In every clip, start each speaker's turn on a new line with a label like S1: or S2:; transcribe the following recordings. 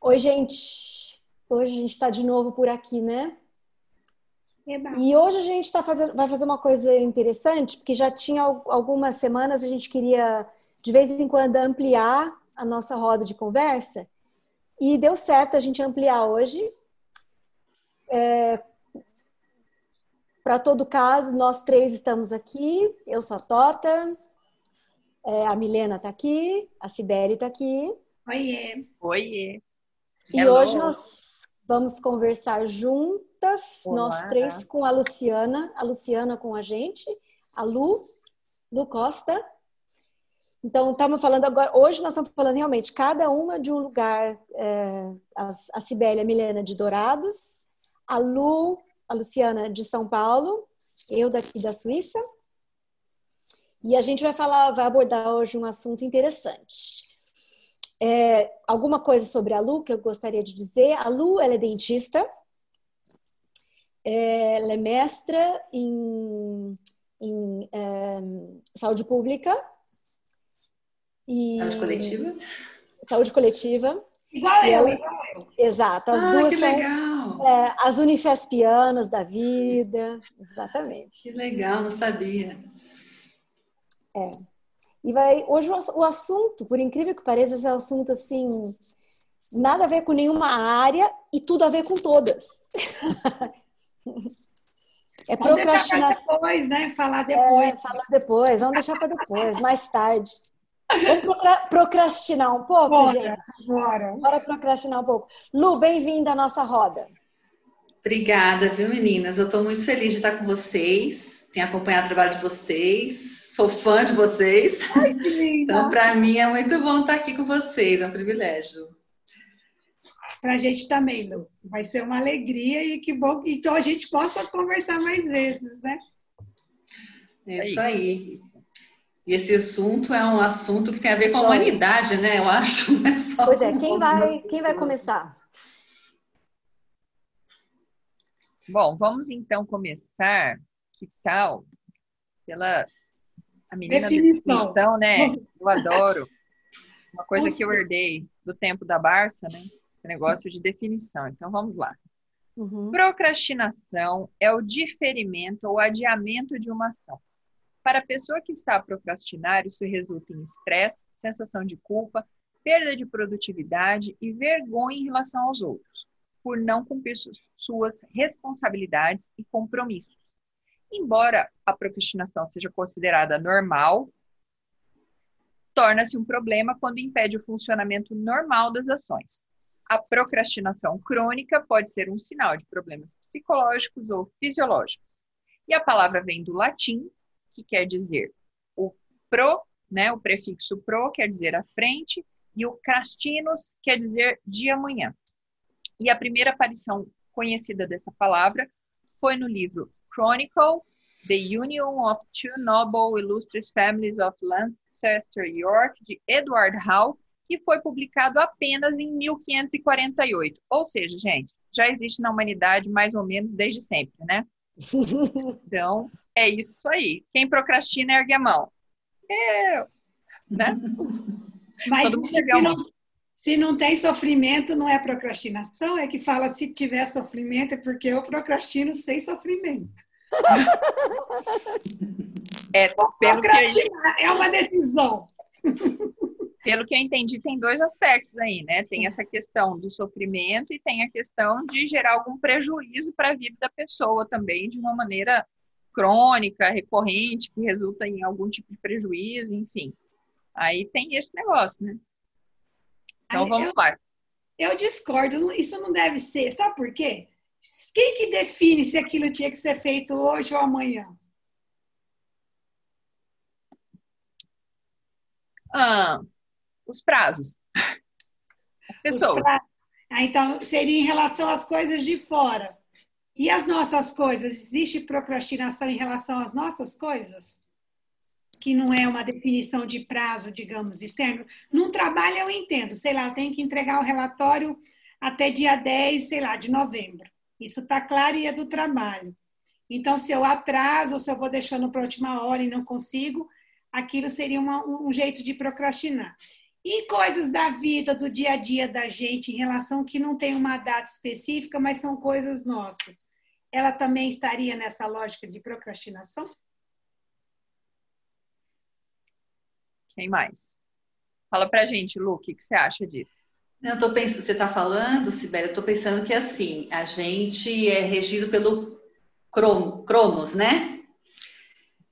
S1: Oi, gente. Hoje a gente está de novo por aqui, né? E hoje a gente tá fazendo, vai fazer uma coisa interessante, porque já tinha algumas semanas a gente queria, de vez em quando, ampliar a nossa roda de conversa. E deu certo a gente ampliar hoje. É, Para todo caso, nós três estamos aqui. Eu sou a Tota, é, a Milena está aqui, a Sibeli está aqui.
S2: Oiê.
S3: Oiê.
S1: E Hello. hoje nós vamos conversar juntas, Olá. nós três, com a Luciana, a Luciana com a gente, a Lu, Lu Costa. Então, estamos falando agora, hoje nós estamos falando realmente cada uma de um lugar, é, a, a Cibele, a Milena de Dourados, a Lu, a Luciana de São Paulo, eu daqui da Suíça. E a gente vai falar, vai abordar hoje um assunto interessante. É, alguma coisa sobre a Lu que eu gostaria de dizer. A Lu, ela é dentista, é, ela é mestra em, em é, saúde pública.
S2: E, saúde coletiva?
S1: Saúde coletiva.
S2: Igual eu, ela, igual eu.
S1: Exato. As
S2: ah,
S1: duas
S2: que
S1: são
S2: legal.
S1: É, as unifespianas da vida. Exatamente.
S2: Que legal, não sabia.
S1: É. E vai hoje o assunto, por incrível que pareça, é um assunto assim nada a ver com nenhuma área e tudo a ver com todas.
S2: é procrastinação. depois, né? Falar depois. É,
S1: falar depois, vamos deixar para depois, mais tarde. Vamos procrastinar um pouco,
S2: bora,
S1: gente?
S2: Bora.
S1: Bora procrastinar um pouco. Lu, bem-vinda à nossa roda.
S2: Obrigada, viu, meninas? Eu estou muito feliz de estar com vocês. Tenho acompanhado o trabalho de vocês sou fã de vocês.
S1: Ai, que linda.
S2: Então, para mim é muito bom estar aqui com vocês, é um privilégio.
S4: Para a gente também, Lu. Vai ser uma alegria e que bom que então a gente possa conversar mais vezes, né?
S2: É isso aí. E esse assunto é um assunto que tem a ver com a humanidade, né? Eu acho.
S1: É só pois é, quem vai, quem vai começar?
S3: Bom, vamos então começar. Que tal? Pela a menina definição. definição, né? Eu adoro. Uma coisa Nossa. que eu herdei do tempo da Barça, né? Esse negócio de definição. Então vamos lá. Uhum. Procrastinação é o diferimento ou adiamento de uma ação. Para a pessoa que está a procrastinar, isso resulta em estresse, sensação de culpa, perda de produtividade e vergonha em relação aos outros, por não cumprir suas responsabilidades e compromissos. Embora a procrastinação seja considerada normal, torna-se um problema quando impede o funcionamento normal das ações. A procrastinação crônica pode ser um sinal de problemas psicológicos ou fisiológicos. E a palavra vem do latim, que quer dizer o pro, né, o prefixo pro quer dizer à frente, e o crastinus quer dizer de amanhã. E a primeira aparição conhecida dessa palavra foi no livro Chronicle, The Union of Two Noble Illustrious Families of Lancaster, York, de Edward Howe, que foi publicado apenas em 1548. Ou seja, gente, já existe na humanidade mais ou menos desde sempre, né? Então, é isso aí. Quem procrastina ergue a mão. Eu, né?
S4: Mas se não, se não tem sofrimento, não é procrastinação, é que fala se tiver sofrimento é porque eu procrastino sem sofrimento.
S3: É, pelo
S4: Procrastinar que... é uma decisão.
S3: Pelo que eu entendi, tem dois aspectos aí, né? Tem essa questão do sofrimento e tem a questão de gerar algum prejuízo para a vida da pessoa também, de uma maneira crônica, recorrente, que resulta em algum tipo de prejuízo, enfim. Aí tem esse negócio, né? Então vamos
S4: eu,
S3: lá.
S4: Eu discordo, isso não deve ser. Sabe por quê? Quem que define se aquilo tinha que ser feito hoje ou amanhã?
S3: Ah, os prazos. As pessoas. Prazos.
S4: Ah, então, seria em relação às coisas de fora. E as nossas coisas? Existe procrastinação em relação às nossas coisas? Que não é uma definição de prazo, digamos, externo. Num trabalho eu entendo, sei lá, eu tenho que entregar o relatório até dia 10, sei lá, de novembro. Isso está claro e é do trabalho. Então, se eu atraso se eu vou deixando para a última hora e não consigo, aquilo seria uma, um jeito de procrastinar. E coisas da vida, do dia a dia da gente, em relação que não tem uma data específica, mas são coisas nossas. Ela também estaria nessa lógica de procrastinação?
S3: Quem mais? Fala pra gente, Lu, o que, que você acha disso?
S2: Eu tô pensando, você está falando, Sibeli, eu estou pensando que assim, a gente é regido pelo Cronos, né?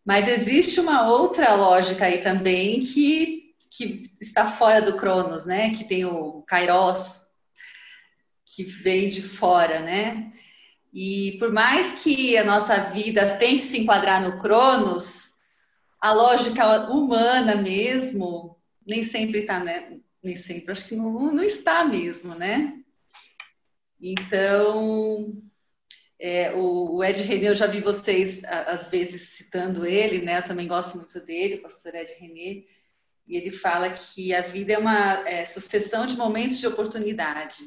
S2: Mas existe uma outra lógica aí também que, que está fora do Cronos, né? Que tem o Kairos, que vem de fora, né? E por mais que a nossa vida tente se enquadrar no Cronos, a lógica humana mesmo nem sempre está, né? Nem sempre, acho que não, não está mesmo, né? Então, é, o, Ed René, eu já vi vocês às vezes citando ele, né? Eu também gosto muito dele, o pastor Ed René, e ele fala que a vida é uma é, sucessão de momentos de oportunidade,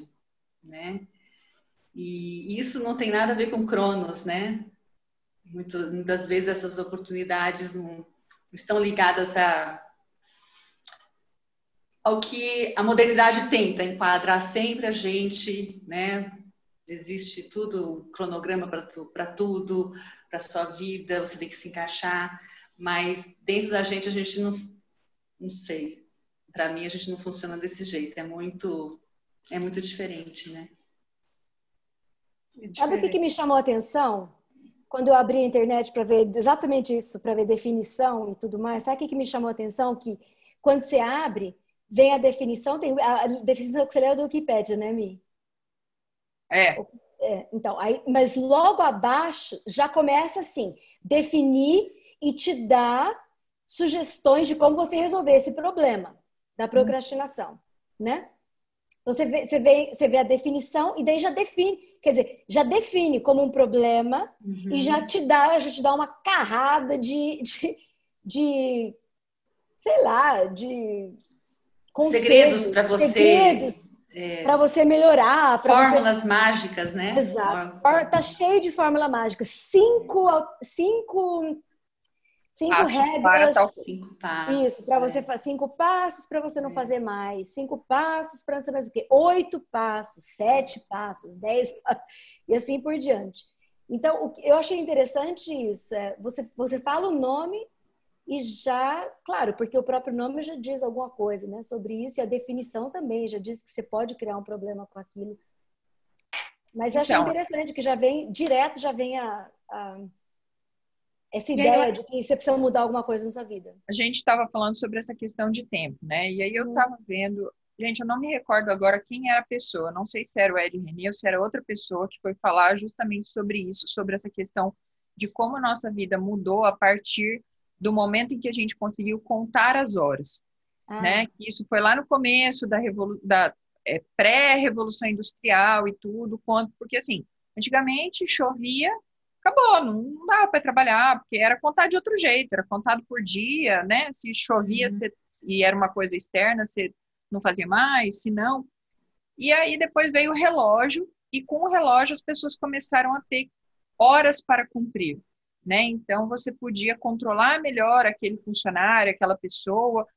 S2: né? E isso não tem nada a ver com Cronos, né? muitas vezes essas oportunidades não estão ligadas a ao que a modernidade tenta enquadrar sempre a gente, né? Existe tudo, cronograma para tudo, para sua vida, você tem que se encaixar, mas dentro da gente a gente não, não sei. Para mim a gente não funciona desse jeito, é muito, é muito diferente, né?
S1: É Sabe o que, que me chamou a atenção? Quando eu abri a internet para ver exatamente isso, para ver definição e tudo mais, sabe o que, que me chamou a atenção? Que quando você abre, vem a definição, tem a definição que você leu do Wikipedia, né, Mi?
S3: É.
S1: é. então, aí, mas logo abaixo já começa assim, definir e te dar sugestões de como você resolver esse problema da hum. procrastinação, né? Então você vê, você, vê, você vê a definição e daí já define, quer dizer, já define como um problema uhum. e já te dá, já te dá uma carrada de, de, de sei lá, de
S2: segredos para você.
S1: Segredos é, para você melhorar.
S2: Fórmulas
S1: você...
S2: mágicas, né?
S1: Exato. Tá cheio de fórmula mágica. Cinco, cinco, cinco Passo regras.
S2: Para cinco passos.
S1: Isso, para você fazer cinco passos para você não é. fazer mais. Cinco passos para não saber mais o quê. Oito passos, sete passos, dez passos, e assim por diante. Então, eu achei interessante isso. É, você, você fala o nome e já, claro, porque o próprio nome já diz alguma coisa né, sobre isso, e a definição também já diz que você pode criar um problema com aquilo. Mas eu achei então, interessante que já vem, direto já vem a, a essa ideia de que você precisa mudar alguma coisa na sua vida.
S3: A gente estava falando sobre essa questão de tempo, né? E aí eu estava hum. vendo, gente, eu não me recordo agora quem era a pessoa, não sei se era o Ed René ou se era outra pessoa que foi falar justamente sobre isso, sobre essa questão de como a nossa vida mudou a partir do momento em que a gente conseguiu contar as horas, ah. né? Isso foi lá no começo da, da é, pré-revolução industrial e tudo, quanto porque assim, antigamente chovia, acabou, não dava para trabalhar, porque era contado de outro jeito, era contado por dia, né? Se chovia uhum. você, e era uma coisa externa, você não fazia mais, se não. E aí depois veio o relógio, e com o relógio as pessoas começaram a ter horas para cumprir né? Então você podia controlar melhor aquele funcionário, aquela pessoa.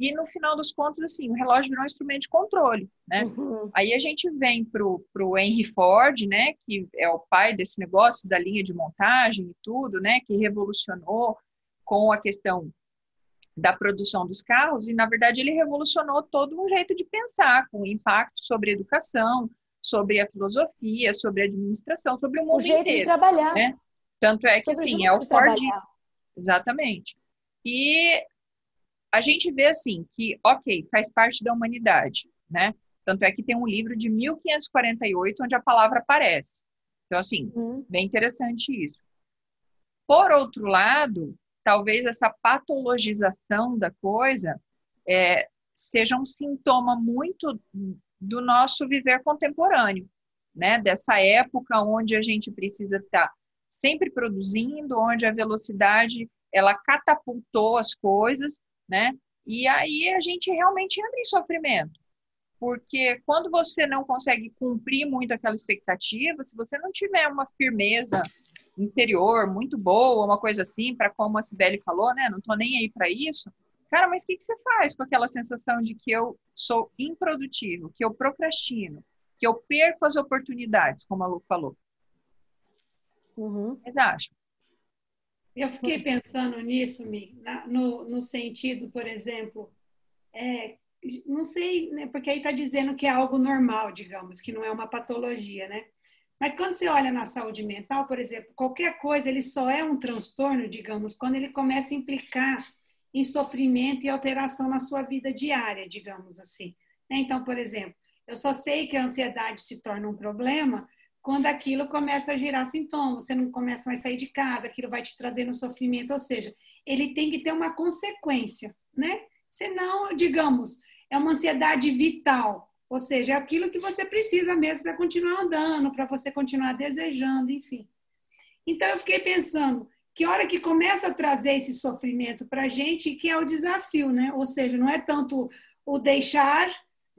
S3: E no final dos contos, assim, o relógio virou um instrumento de controle, né? Uhum. Aí a gente vem para o Henry Ford, né? Que é o pai desse negócio da linha de montagem e tudo, né? Que revolucionou com a questão da produção dos carros e na verdade ele revolucionou todo um jeito de pensar com impacto sobre a educação, sobre a filosofia, sobre a administração, sobre o mundo
S1: o jeito
S3: inteiro,
S1: de trabalhar.
S3: Né? Tanto é que, assim, é o Ford. Exatamente. E a gente vê, assim, que, ok, faz parte da humanidade, né? Tanto é que tem um livro de 1548 onde a palavra aparece. Então, assim, hum. bem interessante isso. Por outro lado, talvez essa patologização da coisa é, seja um sintoma muito do nosso viver contemporâneo, né? Dessa época onde a gente precisa estar sempre produzindo, onde a velocidade ela catapultou as coisas, né? E aí a gente realmente entra em sofrimento. Porque quando você não consegue cumprir muito aquela expectativa, se você não tiver uma firmeza interior muito boa, uma coisa assim, para como a Sibeli falou, né? Não tô nem aí para isso. Cara, mas o que, que você faz com aquela sensação de que eu sou improdutivo, que eu procrastino, que eu perco as oportunidades, como a Lu falou? Uhum. Vocês acham?
S4: Eu fiquei pensando nisso, Mi, no, no sentido, por exemplo, é, não sei, né, porque aí está dizendo que é algo normal, digamos, que não é uma patologia, né? Mas quando você olha na saúde mental, por exemplo, qualquer coisa, ele só é um transtorno, digamos, quando ele começa a implicar em sofrimento e alteração na sua vida diária, digamos assim. Né? Então, por exemplo, eu só sei que a ansiedade se torna um problema quando aquilo começa a gerar sintomas, você não começa mais a sair de casa, aquilo vai te trazendo sofrimento, ou seja, ele tem que ter uma consequência, né? Senão, digamos, é uma ansiedade vital, ou seja, é aquilo que você precisa mesmo para continuar andando, para você continuar desejando, enfim. Então, eu fiquei pensando, que hora que começa a trazer esse sofrimento para a gente, que é o desafio, né? Ou seja, não é tanto o deixar,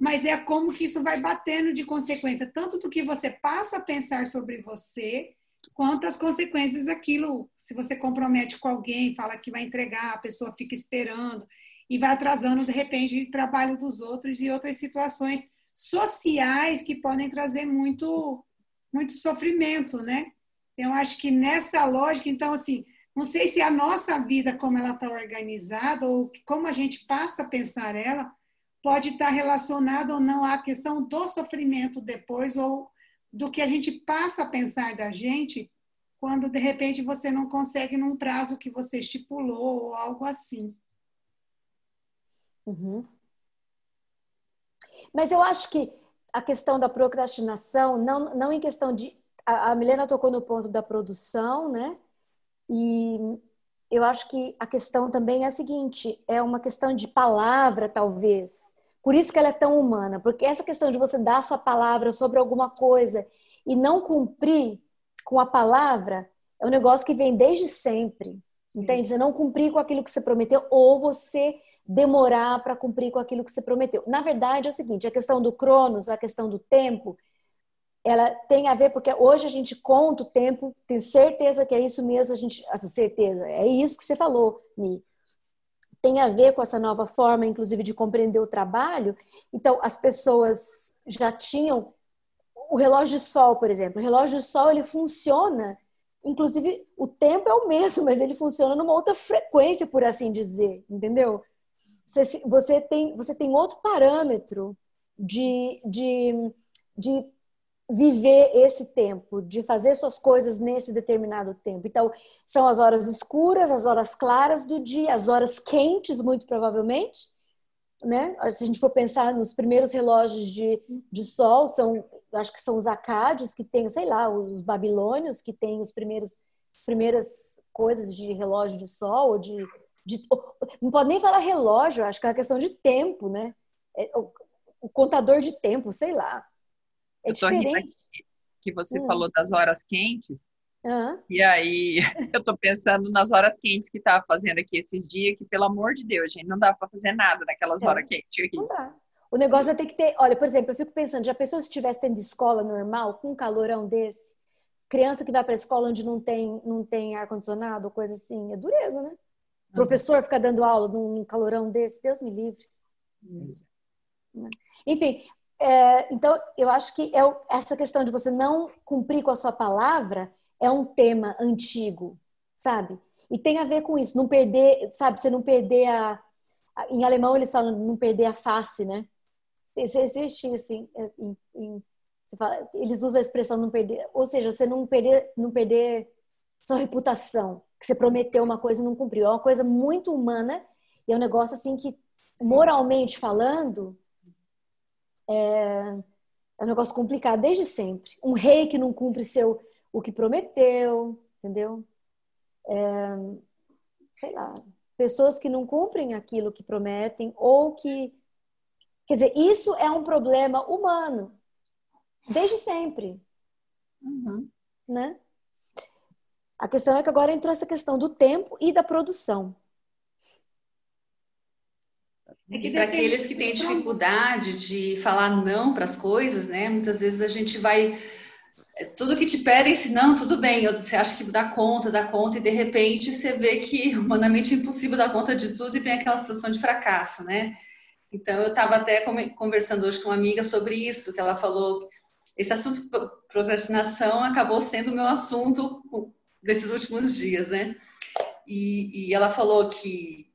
S4: mas é como que isso vai batendo de consequência, tanto do que você passa a pensar sobre você, quanto as consequências daquilo. Se você compromete com alguém, fala que vai entregar, a pessoa fica esperando e vai atrasando, de repente, o trabalho dos outros e outras situações sociais que podem trazer muito, muito sofrimento, né? Eu acho que nessa lógica, então, assim, não sei se a nossa vida, como ela está organizada, ou como a gente passa a pensar ela, pode estar relacionada ou não à questão do sofrimento depois, ou do que a gente passa a pensar da gente quando, de repente, você não consegue num prazo que você estipulou, ou algo assim.
S1: Uhum. Mas eu acho que a questão da procrastinação, não, não em questão de a, Milena tocou no ponto da produção, né? E eu acho que a questão também é a seguinte: é uma questão de palavra, talvez. Por isso que ela é tão humana, porque essa questão de você dar a sua palavra sobre alguma coisa e não cumprir com a palavra é um negócio que vem desde sempre. Sim. Entende? Você não cumprir com aquilo que você prometeu ou você demorar para cumprir com aquilo que você prometeu. Na verdade, é o seguinte: a questão do cronos, a questão do tempo, ela tem a ver porque hoje a gente conta o tempo, tem certeza que é isso mesmo, a gente, a certeza, é isso que você falou, Mi. Tem a ver com essa nova forma, inclusive, de compreender o trabalho. Então, as pessoas já tinham o relógio de sol, por exemplo. O relógio de sol ele funciona, inclusive o tempo é o mesmo, mas ele funciona numa outra frequência, por assim dizer, entendeu? Você, você tem você tem outro parâmetro de, de, de viver esse tempo, de fazer suas coisas nesse determinado tempo. Então, são as horas escuras, as horas claras do dia, as horas quentes, muito provavelmente, né? Se a gente for pensar nos primeiros relógios de, de sol, são, acho que são os acádios que têm, sei lá, os babilônios que têm os primeiros primeiras coisas de relógio de sol ou de, de não pode nem falar relógio, acho que é uma questão de tempo, né? É, o, o contador de tempo, sei lá. É eu diferente.
S3: que você hum. falou das horas quentes. Uhum. E aí, eu tô pensando nas horas quentes que tava fazendo aqui esses dias, que pelo amor de Deus, gente, não dá para fazer nada naquelas é. horas quentes aqui. Não dá.
S1: O negócio vai ter que ter. Olha, por exemplo, eu fico pensando, já pensou se estivesse tendo escola normal, com um calorão desse? Criança que vai para a escola onde não tem, não tem ar-condicionado, coisa assim, é dureza, né? Uhum. Professor fica dando aula num, num calorão desse, Deus me livre. Uhum. Enfim, é, então, eu acho que é, essa questão de você não cumprir com a sua palavra é um tema antigo, sabe? E tem a ver com isso, não perder, sabe? Você não perder a. Em alemão eles falam não perder a face, né? Existe assim, em, em, fala, eles usam a expressão não perder, ou seja, você não perder, não perder sua reputação, que você prometeu uma coisa e não cumpriu. É uma coisa muito humana e é um negócio assim que, moralmente falando, é, é um negócio complicado desde sempre. Um rei que não cumpre seu o que prometeu, entendeu? É, sei lá, pessoas que não cumprem aquilo que prometem ou que quer dizer, isso é um problema humano desde sempre, uhum. né? A questão é que agora entrou essa questão do tempo e da produção.
S2: É e para aqueles que têm dificuldade de falar não para as coisas, né? Muitas vezes a gente vai é, tudo que te pedem, se não, tudo bem, você acha que dá conta, dá conta, e de repente você vê que humanamente é impossível dar conta de tudo e vem aquela sensação de fracasso, né? Então, eu estava até conversando hoje com uma amiga sobre isso, que ela falou, esse assunto procrastinação acabou sendo o meu assunto desses últimos dias, né? E, e ela falou que,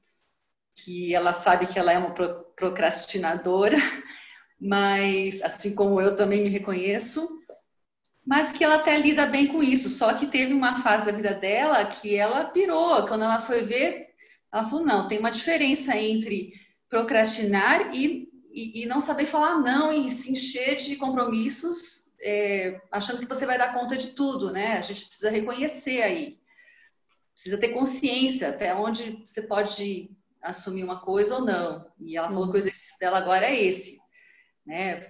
S2: que ela sabe que ela é uma procrastinadora, mas assim como eu também me reconheço, mas que ela até lida bem com isso. Só que teve uma fase da vida dela que ela pirou. Quando ela foi ver, ela falou: não, tem uma diferença entre procrastinar e, e, e não saber falar não e se encher de compromissos, é, achando que você vai dar conta de tudo, né? A gente precisa reconhecer aí. Precisa ter consciência até onde você pode assumir uma coisa ou não. E ela falou que o exercício dela agora é esse, né?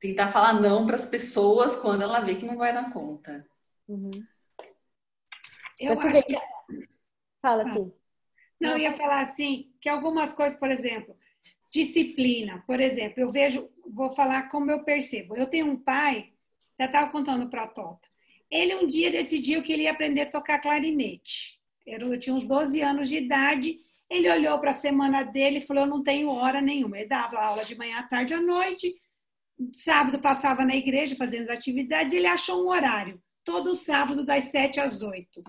S2: tentar falar não para as pessoas quando ela vê que não vai dar conta. Uhum.
S1: Eu Você vê que... Fala assim.
S4: Não, eu ia falar assim, que algumas coisas, por exemplo, disciplina, por exemplo, eu vejo, vou falar como eu percebo. Eu tenho um pai, já estava contando para a Tota, ele um dia decidiu que ele ia aprender a tocar clarinete. Eu tinha uns 12 anos de idade, ele olhou para a semana dele e falou, eu não tenho hora nenhuma. Ele dava aula de manhã, à tarde, à noite, sábado passava na igreja fazendo as atividades, ele achou um horário, todo sábado das 7 às 8.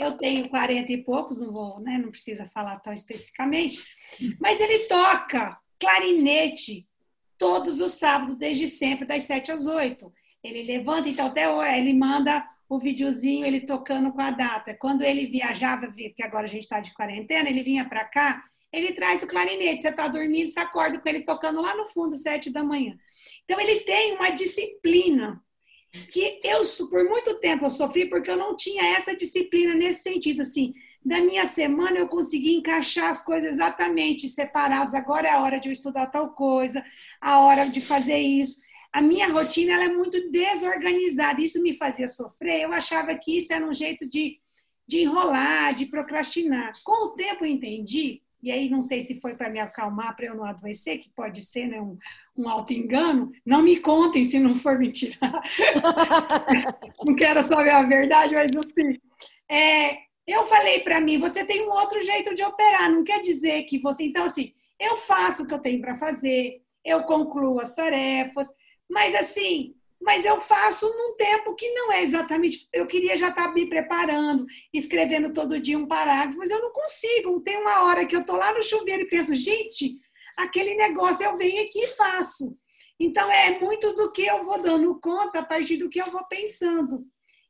S4: Eu tenho 40 e poucos, não vou, né, não precisa falar tão especificamente, mas ele toca clarinete todos os sábados desde sempre das 7 às 8. Ele levanta então até hoje, ele manda o videozinho ele tocando com a data. Quando ele viajava, porque agora a gente está de quarentena, ele vinha para cá, ele traz o clarinete. Você está dormindo, você acorda com ele tocando lá no fundo, sete da manhã. Então, ele tem uma disciplina que eu, por muito tempo, eu sofri porque eu não tinha essa disciplina nesse sentido, assim, da minha semana eu consegui encaixar as coisas exatamente separadas. Agora é a hora de eu estudar tal coisa, a hora de fazer isso. A minha rotina ela é muito desorganizada. Isso me fazia sofrer. Eu achava que isso era um jeito de, de enrolar, de procrastinar. Com o tempo eu entendi e aí não sei se foi para me acalmar, para eu não adoecer, que pode ser né, um, um auto-engano. Não me contem se não for mentira. não quero saber a verdade, mas assim. É, eu falei para mim, você tem um outro jeito de operar, não quer dizer que você. Então, assim, eu faço o que eu tenho para fazer, eu concluo as tarefas, mas assim, mas eu faço num tempo que não é exatamente. Eu queria já estar me preparando, escrevendo todo dia um parágrafo, mas eu não consigo. Tem uma hora que eu estou lá no chuveiro e penso, gente, aquele negócio eu venho aqui e faço. Então, é muito do que eu vou dando conta a partir do que eu vou pensando.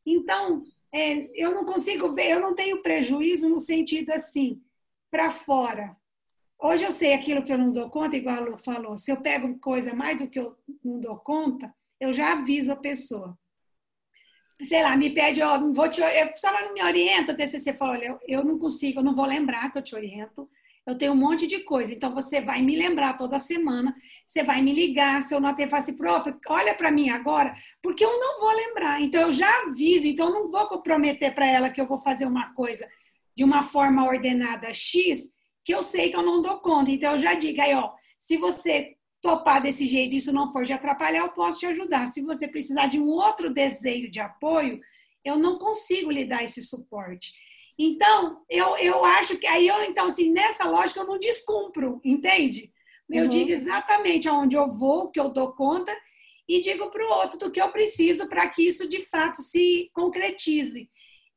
S4: Então, é, eu não consigo ver, eu não tenho prejuízo no sentido assim, para fora. Hoje eu sei aquilo que eu não dou conta, igual a Lu falou. Se eu pego coisa mais do que eu não dou conta, eu já aviso a pessoa. Sei lá, me pede, ó, vou te, se ela não me orienta, o TCC fala, olha, eu não consigo, eu não vou lembrar que eu te oriento, eu tenho um monte de coisa, então você vai me lembrar toda semana, você vai me ligar, se eu não atender, fala assim, prof, olha para mim agora, porque eu não vou lembrar, então eu já aviso, então eu não vou prometer para ela que eu vou fazer uma coisa de uma forma ordenada X, que eu sei que eu não dou conta, então eu já digo aí, ó, se você topar desse jeito e isso não for de atrapalhar, eu posso te ajudar. Se você precisar de um outro desenho de apoio, eu não consigo lhe dar esse suporte. Então, eu, eu acho que aí eu, então, assim, nessa lógica eu não descumpro, entende? Eu uhum. digo exatamente aonde eu vou, o que eu dou conta, e digo para o outro do que eu preciso para que isso de fato se concretize.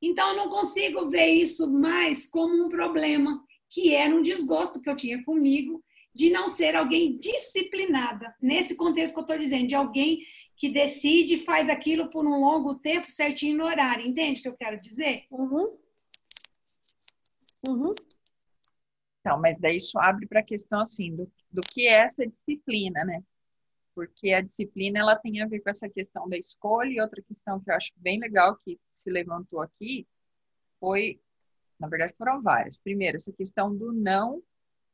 S4: Então, eu não consigo ver isso mais como um problema, que era um desgosto que eu tinha comigo, de não ser alguém disciplinada. Nesse contexto que eu estou dizendo, de alguém que decide e faz aquilo por um longo tempo certinho no horário. Entende o que eu quero dizer?
S1: Uhum. Uhum.
S3: Então, mas daí isso abre para a questão assim do, do que é essa disciplina, né? Porque a disciplina ela tem a ver com essa questão da escolha e outra questão que eu acho bem legal que se levantou aqui foi, na verdade foram várias. Primeiro, essa questão do não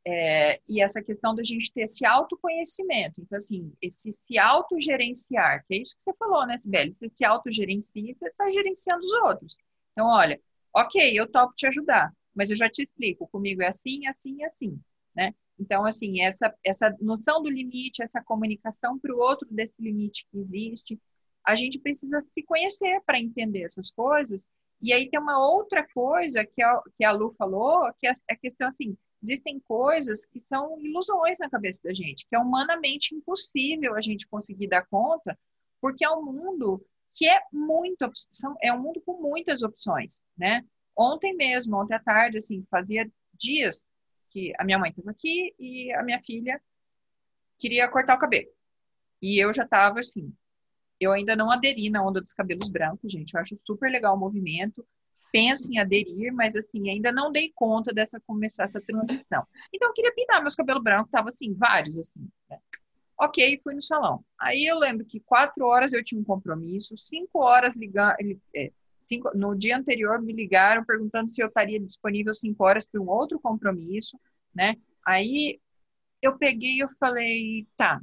S3: é, e essa questão da gente ter esse autoconhecimento. Então, assim, esse se autogerenciar, que é isso que você falou, né, Sibeli? Você se autogerencia, você está gerenciando os outros. Então, olha, ok, eu topo te ajudar, mas eu já te explico, comigo é assim, assim, assim, né? Então, assim, essa, essa noção do limite, essa comunicação para o outro desse limite que existe, a gente precisa se conhecer para entender essas coisas. E aí tem uma outra coisa que a, que a Lu falou, que é a questão assim, existem coisas que são ilusões na cabeça da gente, que é humanamente impossível a gente conseguir dar conta, porque é um mundo que é muito é um mundo com muitas opções, né? Ontem mesmo, ontem à tarde, assim, fazia dias que a minha mãe estava aqui e a minha filha queria cortar o cabelo. E eu já estava assim, eu ainda não aderi na onda dos cabelos brancos, gente. Eu acho super legal o movimento. Penso em aderir, mas assim, ainda não dei conta dessa começar essa transição. Então eu queria pintar meus cabelos brancos, tava assim, vários assim. Né? Ok, fui no salão. Aí eu lembro que quatro horas eu tinha um compromisso, cinco horas ligando, é, cinco, no dia anterior me ligaram perguntando se eu estaria disponível cinco horas para um outro compromisso, né? Aí eu peguei e eu falei, tá,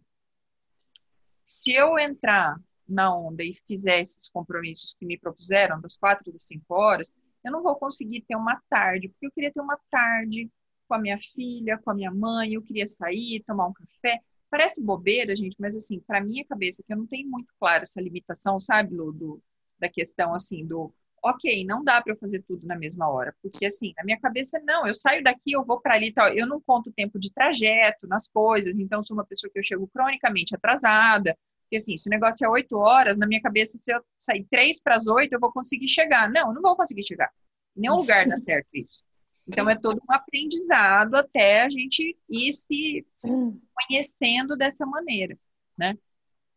S3: se eu entrar na onda e fizer esses compromissos que me propuseram, das quatro das cinco horas, eu não vou conseguir ter uma tarde, porque eu queria ter uma tarde com a minha filha, com a minha mãe, eu queria sair, tomar um café. Parece bobeira, gente, mas assim, para minha cabeça, que eu não tenho muito claro essa limitação, sabe, Lu, do, da questão assim, do ok, não dá para eu fazer tudo na mesma hora, porque assim, na minha cabeça, não, eu saio daqui, eu vou para ali tal, eu não conto tempo de trajeto nas coisas, então sou uma pessoa que eu chego cronicamente atrasada, porque assim, se o negócio é oito horas, na minha cabeça, se eu sair três para as oito, eu vou conseguir chegar. Não, eu não vou conseguir chegar. Em nenhum lugar dá certo isso. Então é todo um aprendizado até a gente ir se, se conhecendo dessa maneira, né?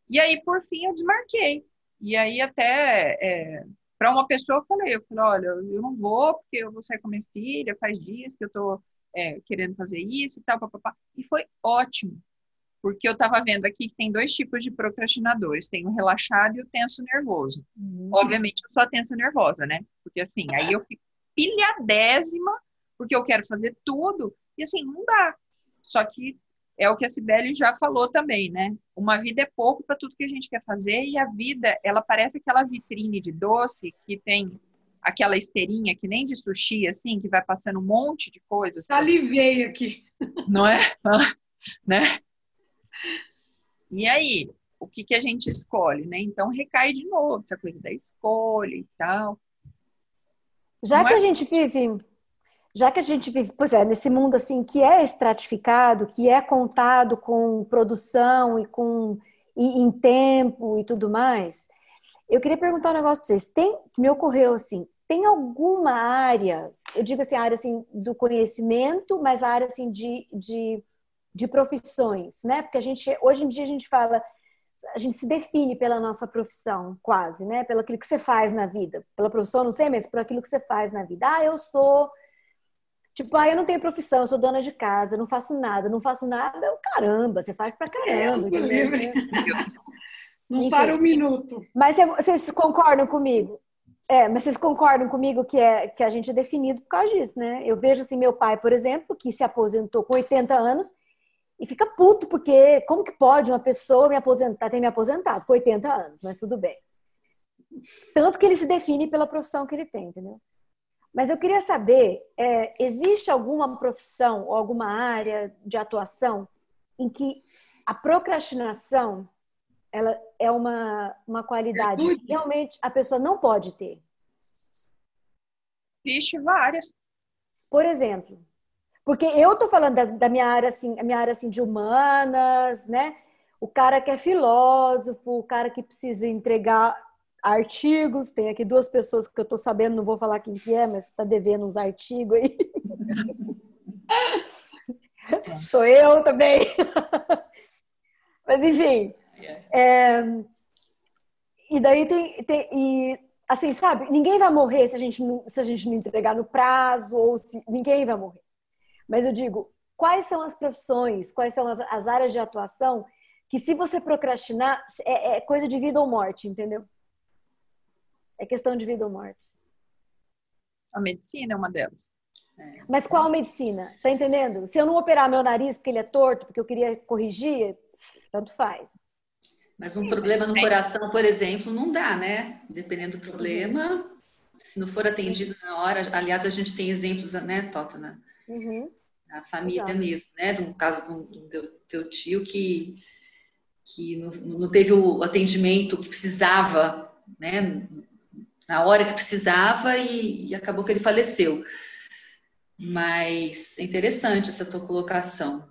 S3: E aí, por fim, eu desmarquei. E aí até é, para uma pessoa eu falei, eu falei, olha, eu não vou porque eu vou sair com minha filha, faz dias que eu estou é, querendo fazer isso e tal, papapá. E foi ótimo, porque eu estava vendo aqui que tem dois tipos de procrastinadores, tem o relaxado e o tenso nervoso. Uhum. Obviamente eu sou a tensa nervosa, né? Porque assim, aí eu fico pilhadésima, porque eu quero fazer tudo, e assim, não dá. Só que é o que a Cibele já falou também, né? Uma vida é pouco para tudo que a gente quer fazer e a vida, ela parece aquela vitrine de doce que tem aquela esteirinha que nem de sushi, assim, que vai passando um monte de coisas.
S4: Salivei aqui.
S3: Não é? né? E aí, o que, que a gente escolhe, né? Então recai de novo essa coisa da escolha e tal.
S1: Já Não que é... a gente vive já que a gente vive, pois é, nesse mundo assim que é estratificado, que é contado com produção e com e, em tempo e tudo mais, eu queria perguntar um negócio para vocês. Tem, me ocorreu assim, tem alguma área, eu digo assim, a área assim do conhecimento, mas a área assim de, de, de profissões, né? Porque a gente hoje em dia a gente fala a gente se define pela nossa profissão, quase, né? Pelo aquilo que você faz na vida. Pela profissão, não sei, mas por aquilo que você faz na vida. Ah, eu sou Tipo, ah, eu não tenho profissão, eu sou dona de casa, não faço nada, não faço nada, caramba, você faz pra caramba. É,
S4: não Enfim. para um minuto.
S1: Mas vocês concordam comigo? É, mas vocês concordam comigo que, é, que a gente é definido por causa disso, né? Eu vejo assim, meu pai, por exemplo, que se aposentou com 80 anos e fica puto, porque como que pode uma pessoa me aposentar, ter me aposentado com 80 anos, mas tudo bem. Tanto que ele se define pela profissão que ele tem, entendeu? Mas eu queria saber, é, existe alguma profissão ou alguma área de atuação em que a procrastinação ela é uma, uma qualidade que realmente a pessoa não pode ter?
S3: Existe várias.
S1: Por exemplo, porque eu tô falando da, da, minha área assim, a minha área assim de humanas, né? O cara que é filósofo, o cara que precisa entregar artigos. Tem aqui duas pessoas que eu estou sabendo, não vou falar quem que é, mas está devendo uns artigos aí. Sou eu também. mas enfim. É, e daí tem, tem e, assim, sabe? Ninguém vai morrer se a gente não, se a gente não entregar no prazo ou se ninguém vai morrer. Mas eu digo, quais são as profissões, quais são as, as áreas de atuação que se você procrastinar é, é coisa de vida ou morte, entendeu? É questão de vida ou morte.
S3: A medicina é uma delas.
S1: É. Mas qual medicina? Tá entendendo? Se eu não operar meu nariz porque ele é torto, porque eu queria corrigir, tanto faz.
S2: Mas um problema no coração, por exemplo, não dá, né? Dependendo do problema, se não for atendido na hora, aliás, a gente tem exemplos, né, Tota, na, uhum. Na família mesmo, né? No caso do, do teu tio que que não, não teve o atendimento que precisava, né? Na hora que precisava e, e acabou que ele faleceu. Mas é interessante essa tua colocação.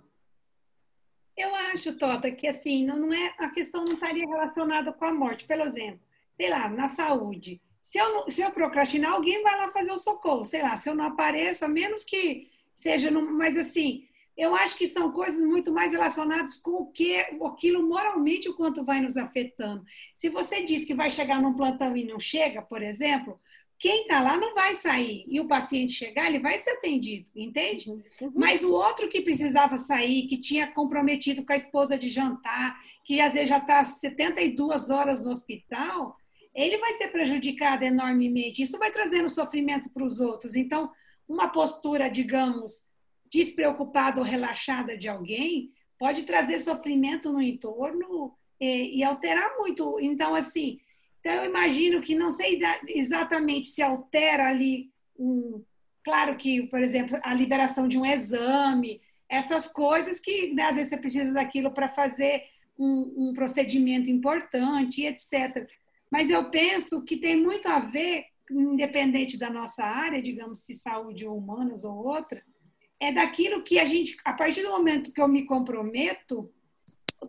S4: Eu acho, Tota, que assim, não é a questão não estaria relacionada com a morte. Pelo exemplo, sei lá, na saúde. Se eu, se eu procrastinar, alguém vai lá fazer o socorro. Sei lá, se eu não apareço, a menos que seja. No, mas assim, eu acho que são coisas muito mais relacionadas com o que aquilo moralmente o quanto vai nos afetando. Se você diz que vai chegar num plantão e não chega, por exemplo, quem está lá não vai sair e o paciente chegar, ele vai ser atendido, entende? Uhum. uhum. Mas o outro que precisava sair, que tinha comprometido com a esposa de jantar, que às vezes já está 72 horas no hospital, ele vai ser prejudicado enormemente. Isso vai trazendo sofrimento para os outros. Então, uma postura, digamos, despreocupada ou relaxada de alguém pode trazer sofrimento no entorno e, e alterar muito. Então, assim, então eu imagino que não sei exatamente se altera ali um, claro que, por exemplo, a liberação de um exame, essas coisas que né, às vezes você precisa daquilo para fazer um, um, procedimento importante, etc. Mas eu penso que tem muito a ver, independente da nossa área, digamos, se saúde ou humanos ou outra, é daquilo que a gente, a partir do momento que eu me comprometo,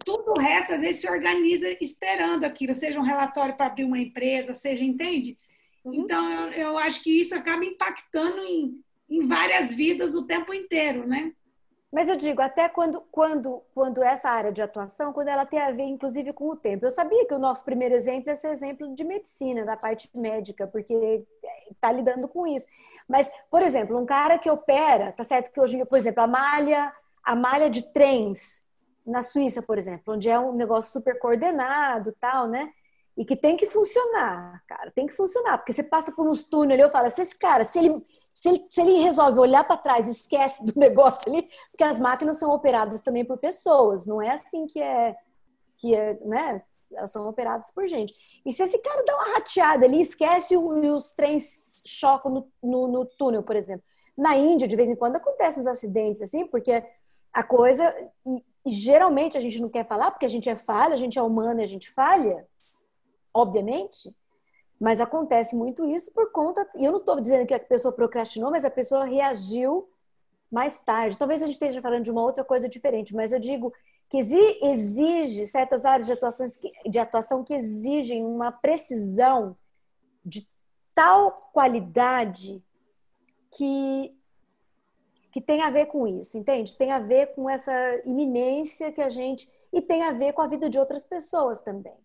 S4: tudo o resto às vezes se organiza esperando aquilo, seja um relatório para abrir uma empresa, seja, entende? Uhum. Então, eu, eu, acho que isso acaba impactando em, em várias vidas o tempo inteiro, né?
S1: Mas eu digo, até quando, quando, quando essa área de atuação, quando ela tem a ver, inclusive, com o tempo. Eu sabia que o nosso primeiro exemplo é esse exemplo de medicina, da parte médica, porque está lidando com isso. Mas, por exemplo, um cara que opera, tá certo que hoje, por exemplo, a malha, a malha de trens na Suíça, por exemplo, onde é um negócio super coordenado, tal, né? E que tem que funcionar, cara, tem que funcionar, porque você passa por uns túneis ali, eu falo, se esse cara, se ele se ele, se ele resolve olhar para trás e esquece do negócio ali, porque as máquinas são operadas também por pessoas, não é assim que é, que é, né? Elas são operadas por gente. E se esse cara dá uma rateada ali, esquece o, e os trens chocam no, no, no, túnel, por exemplo. Na Índia, de vez em quando, acontecem os acidentes, assim, porque a coisa. E, geralmente a gente não quer falar, porque a gente é falha, a gente é humana e a gente falha, obviamente. Mas acontece muito isso por conta. E eu não estou dizendo que a pessoa procrastinou, mas a pessoa reagiu mais tarde. Talvez a gente esteja falando de uma outra coisa diferente, mas eu digo que exige certas áreas de, atuações de atuação que exigem uma precisão de tal qualidade que, que tem a ver com isso, entende? Tem a ver com essa iminência que a gente. E tem a ver com a vida de outras pessoas também.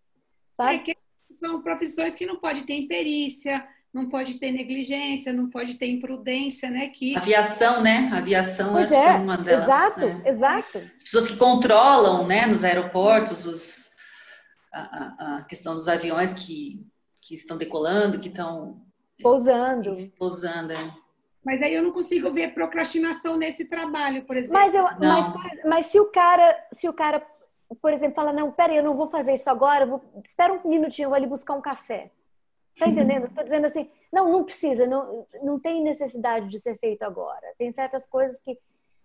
S1: Sabe? É
S4: que são profissões que não pode ter imperícia, não pode ter negligência, não pode ter imprudência, né? Que...
S2: Aviação, né? Aviação
S1: é, é uma delas. Exato, né? exato.
S2: As pessoas que controlam, né, nos aeroportos, os, a, a questão dos aviões que, que estão decolando, que estão...
S1: Pousando.
S2: Pousando, é.
S4: Mas aí eu não consigo ver procrastinação nesse trabalho, por exemplo.
S1: Mas, eu, mas, mas se o cara, se o cara por exemplo, fala, não, peraí, eu não vou fazer isso agora, vou... espera um minutinho, eu vou ali buscar um café. Tá entendendo? Estou dizendo assim, não, não precisa, não, não tem necessidade de ser feito agora. Tem certas coisas que.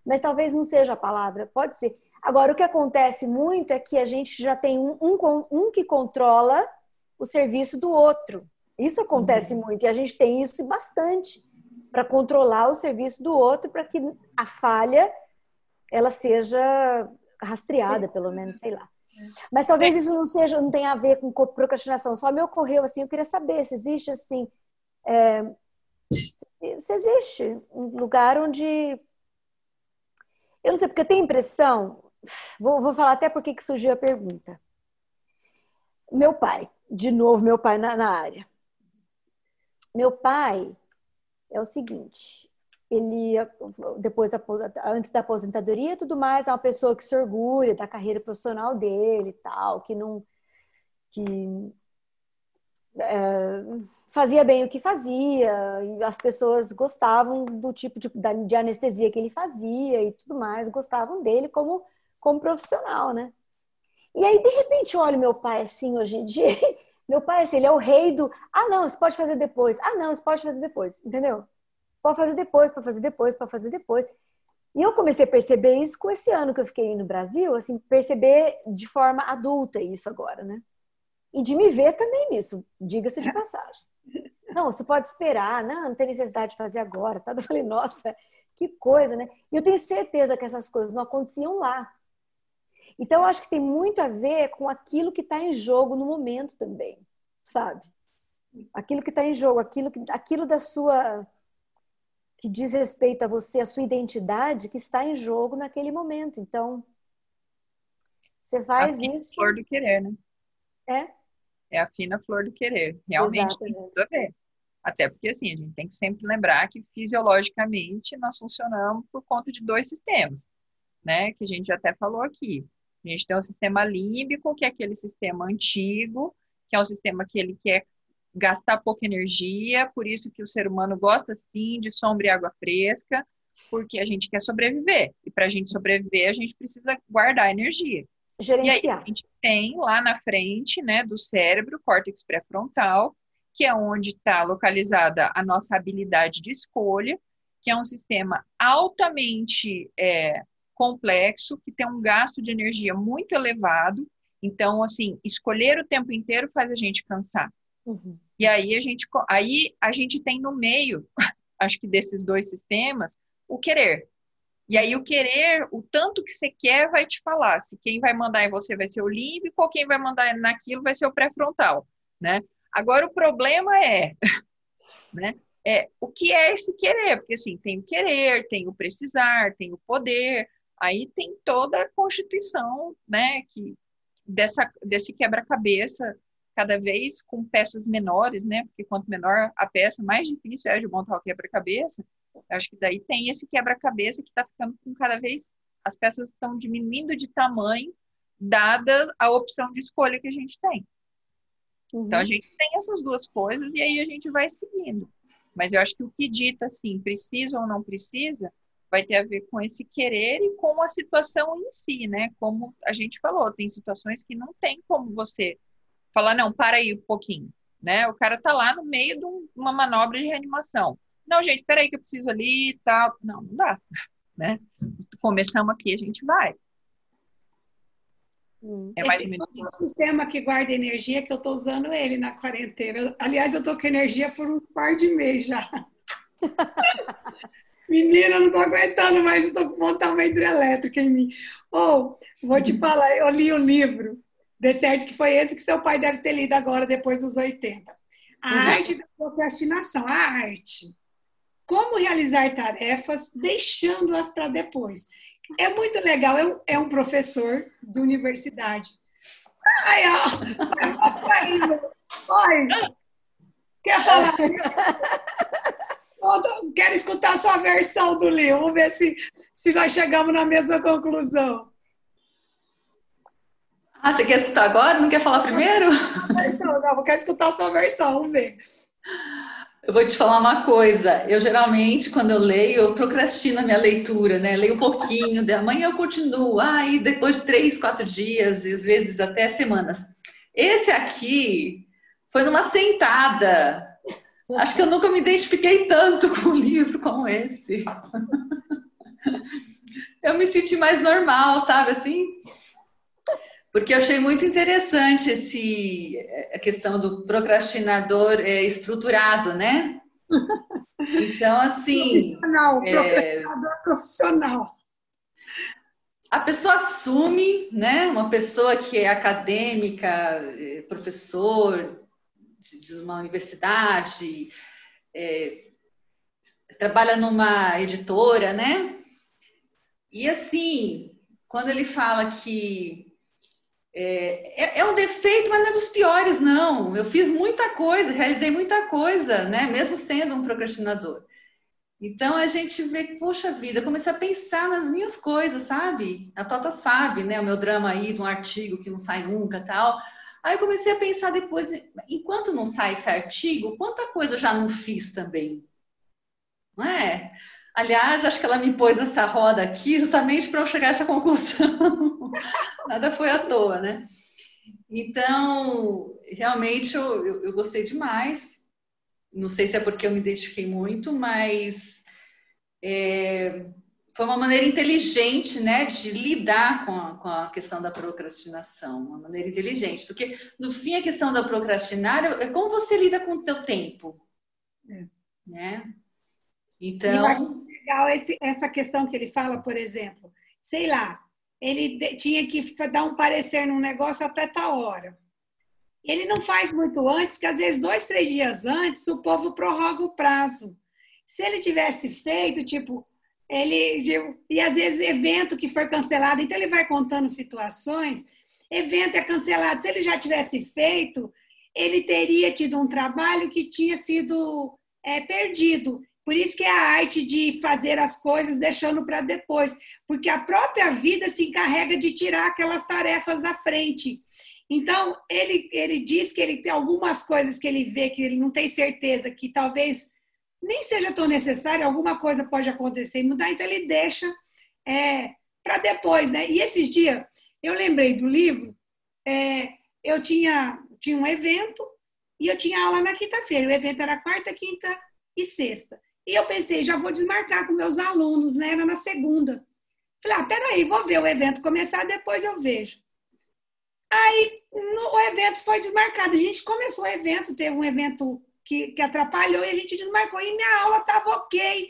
S1: Mas talvez não seja a palavra, pode ser. Agora, o que acontece muito é que a gente já tem um, um, um que controla o serviço do outro. Isso acontece uhum. muito e a gente tem isso bastante para controlar o serviço do outro para que a falha ela seja rastreada, pelo menos, sei lá. Mas talvez isso não seja, não tenha a ver com procrastinação. Só me ocorreu assim, eu queria saber se existe assim, é, se existe um lugar onde eu não sei porque eu tenho impressão. Vou, vou falar até porque que surgiu a pergunta. Meu pai, de novo, meu pai na, na área. Meu pai é o seguinte: ele depois da, antes da aposentadoria e tudo mais é uma pessoa que se orgulha da carreira profissional dele e tal que não que é, fazia bem o que fazia e as pessoas gostavam do tipo de, de anestesia que ele fazia e tudo mais gostavam dele como como profissional né? E aí de repente eu olho meu pai assim hoje em dia meu pai assim ele é o rei do ah não isso pode fazer depois ah não isso pode fazer depois entendeu Pode fazer depois, para fazer depois, para fazer depois. E eu comecei a perceber isso com esse ano que eu fiquei no Brasil, assim, perceber de forma adulta isso agora, né? E de me ver também nisso, diga-se de passagem. Não, você pode esperar, não, não tem necessidade de fazer agora. Tá? Eu falei, nossa, que coisa, né? E eu tenho certeza que essas coisas não aconteciam lá. Então, eu acho que tem muito a ver com aquilo que está em jogo no momento também, sabe? Aquilo que está em jogo, aquilo, que, aquilo da sua. Que diz respeito a você, a sua identidade, que está em jogo naquele momento. Então, você faz a isso.
S3: flor do querer, né?
S1: É?
S3: É a fina flor do querer. Realmente Exatamente. tem tudo a ver. Até porque, assim, a gente tem que sempre lembrar que fisiologicamente nós funcionamos por conta de dois sistemas, né? Que a gente já até falou aqui. A gente tem o sistema límbico, que é aquele sistema antigo, que é um sistema que ele quer gastar pouca energia, por isso que o ser humano gosta sim de sombra e água fresca, porque a gente quer sobreviver. E para a gente sobreviver, a gente precisa guardar energia.
S1: Gerenciar.
S3: E aí a gente tem lá na frente, né, do cérebro, córtex pré-frontal, que é onde está localizada a nossa habilidade de escolha, que é um sistema altamente é, complexo, que tem um gasto de energia muito elevado. Então, assim, escolher o tempo inteiro faz a gente cansar. Uhum. E aí a gente, aí a gente tem no meio, acho que desses dois sistemas, o querer. E aí o querer, o tanto que você quer, vai te falar se quem vai mandar em você vai ser o límbico ou quem vai mandar naquilo vai ser o pré-frontal, né? Agora o problema é, né? É o que é esse querer? Porque assim, tem o querer, tem o precisar, tem o poder, aí tem toda a constituição, né, que dessa desse quebra-cabeça cada vez com peças menores, né? Porque quanto menor a peça, mais difícil é de montar o quebra-cabeça. Acho que daí tem esse quebra-cabeça que está ficando com cada vez as peças estão diminuindo de tamanho, dada a opção de escolha que a gente tem. Uhum. Então a gente tem essas duas coisas e aí a gente vai seguindo. Mas eu acho que o que dita assim, precisa ou não precisa, vai ter a ver com esse querer e com a situação em si, né? Como a gente falou, tem situações que não tem como você falar, não, para aí um pouquinho, né? O cara tá lá no meio de uma manobra de reanimação. Não, gente, peraí que eu preciso ali e tal. Não, não dá, né? Começamos aqui, a gente vai.
S4: Hum. É mais Esse ou menos é o sistema que guarda energia que eu estou usando ele na quarentena. Eu, aliás, eu estou com energia por uns par de meses já. Menina, eu não estou aguentando mais, estou com montar uma hidrelétrica em mim. Ou, oh, vou te falar, eu li o um livro, de certo que foi esse que seu pai deve ter lido agora, depois dos 80. A uhum. arte da procrastinação, a arte. Como realizar tarefas deixando-as para depois. É muito legal. É um, é um professor de universidade. Ai, ó. Oi. Quer falar? Quero escutar a sua versão do livro. Vamos ver se, se nós chegamos na mesma conclusão.
S2: Ah, você quer escutar agora? Não quer falar primeiro?
S4: Não, não, quero escutar a sua versão. Vamos ver.
S2: Eu vou te falar uma coisa. Eu geralmente, quando eu leio, eu procrastino a minha leitura, né? Leio um pouquinho, de amanhã eu continuo. Aí, ah, depois de três, quatro dias, e às vezes até semanas. Esse aqui foi numa sentada. Acho que eu nunca me identifiquei tanto com um livro como esse. Eu me senti mais normal, sabe assim? Porque eu achei muito interessante esse, eh, a questão do procrastinador é, estruturado, né? Então, assim.
S4: Profissional, é, procrastinador profissional.
S2: A pessoa assume, né? Uma pessoa que é acadêmica, eh, professor de, de uma universidade, é, trabalha numa editora, né? E assim, quando ele fala que é, é, é, um defeito, mas não é dos piores, não. Eu fiz muita coisa, realizei muita coisa, né? Mesmo sendo um procrastinador. Então a gente vê, poxa vida, comecei a pensar nas minhas coisas, sabe? A Tota sabe, né? O meu drama aí de um artigo que não sai nunca tal. Aí eu comecei a pensar depois, enquanto não sai esse artigo, quanta coisa eu já não fiz também. Não é? Aliás, acho que ela me pôs nessa roda aqui justamente para eu chegar a essa conclusão. Nada foi à toa, né? Então, realmente eu, eu, eu, gostei demais. Não sei se é porque eu me identifiquei muito, mas é, foi uma maneira inteligente, né, de lidar com a, com a, questão da procrastinação, uma maneira inteligente, porque no fim a questão da procrastinar é como você lida com o teu tempo, é. né?
S4: Então, legal esse, essa questão que ele fala, por exemplo, sei lá, ele tinha que dar um parecer num negócio até tal hora. Ele não faz muito antes, porque às vezes dois, três dias antes o povo prorroga o prazo. Se ele tivesse feito, tipo, ele e às vezes evento que foi cancelado, então ele vai contando situações. Evento é cancelado. Se ele já tivesse feito, ele teria tido um trabalho que tinha sido é, perdido. Por isso que é a arte de fazer as coisas deixando para depois, porque a própria vida se encarrega de tirar aquelas tarefas da frente. Então, ele, ele diz que ele tem algumas coisas que ele vê que ele não tem certeza que talvez nem seja tão necessário, alguma coisa pode acontecer e mudar, então ele deixa é, para depois, né? E esses dias, eu lembrei do livro, é, eu tinha, tinha um evento e eu tinha aula na quinta-feira, o evento era quarta, quinta e sexta. E eu pensei, já vou desmarcar com meus alunos, né? Era na segunda. Falei, ah, peraí, vou ver o evento começar, depois eu vejo. Aí no, o evento foi desmarcado. A gente começou o evento, teve um evento que, que atrapalhou e a gente desmarcou. E minha aula estava ok.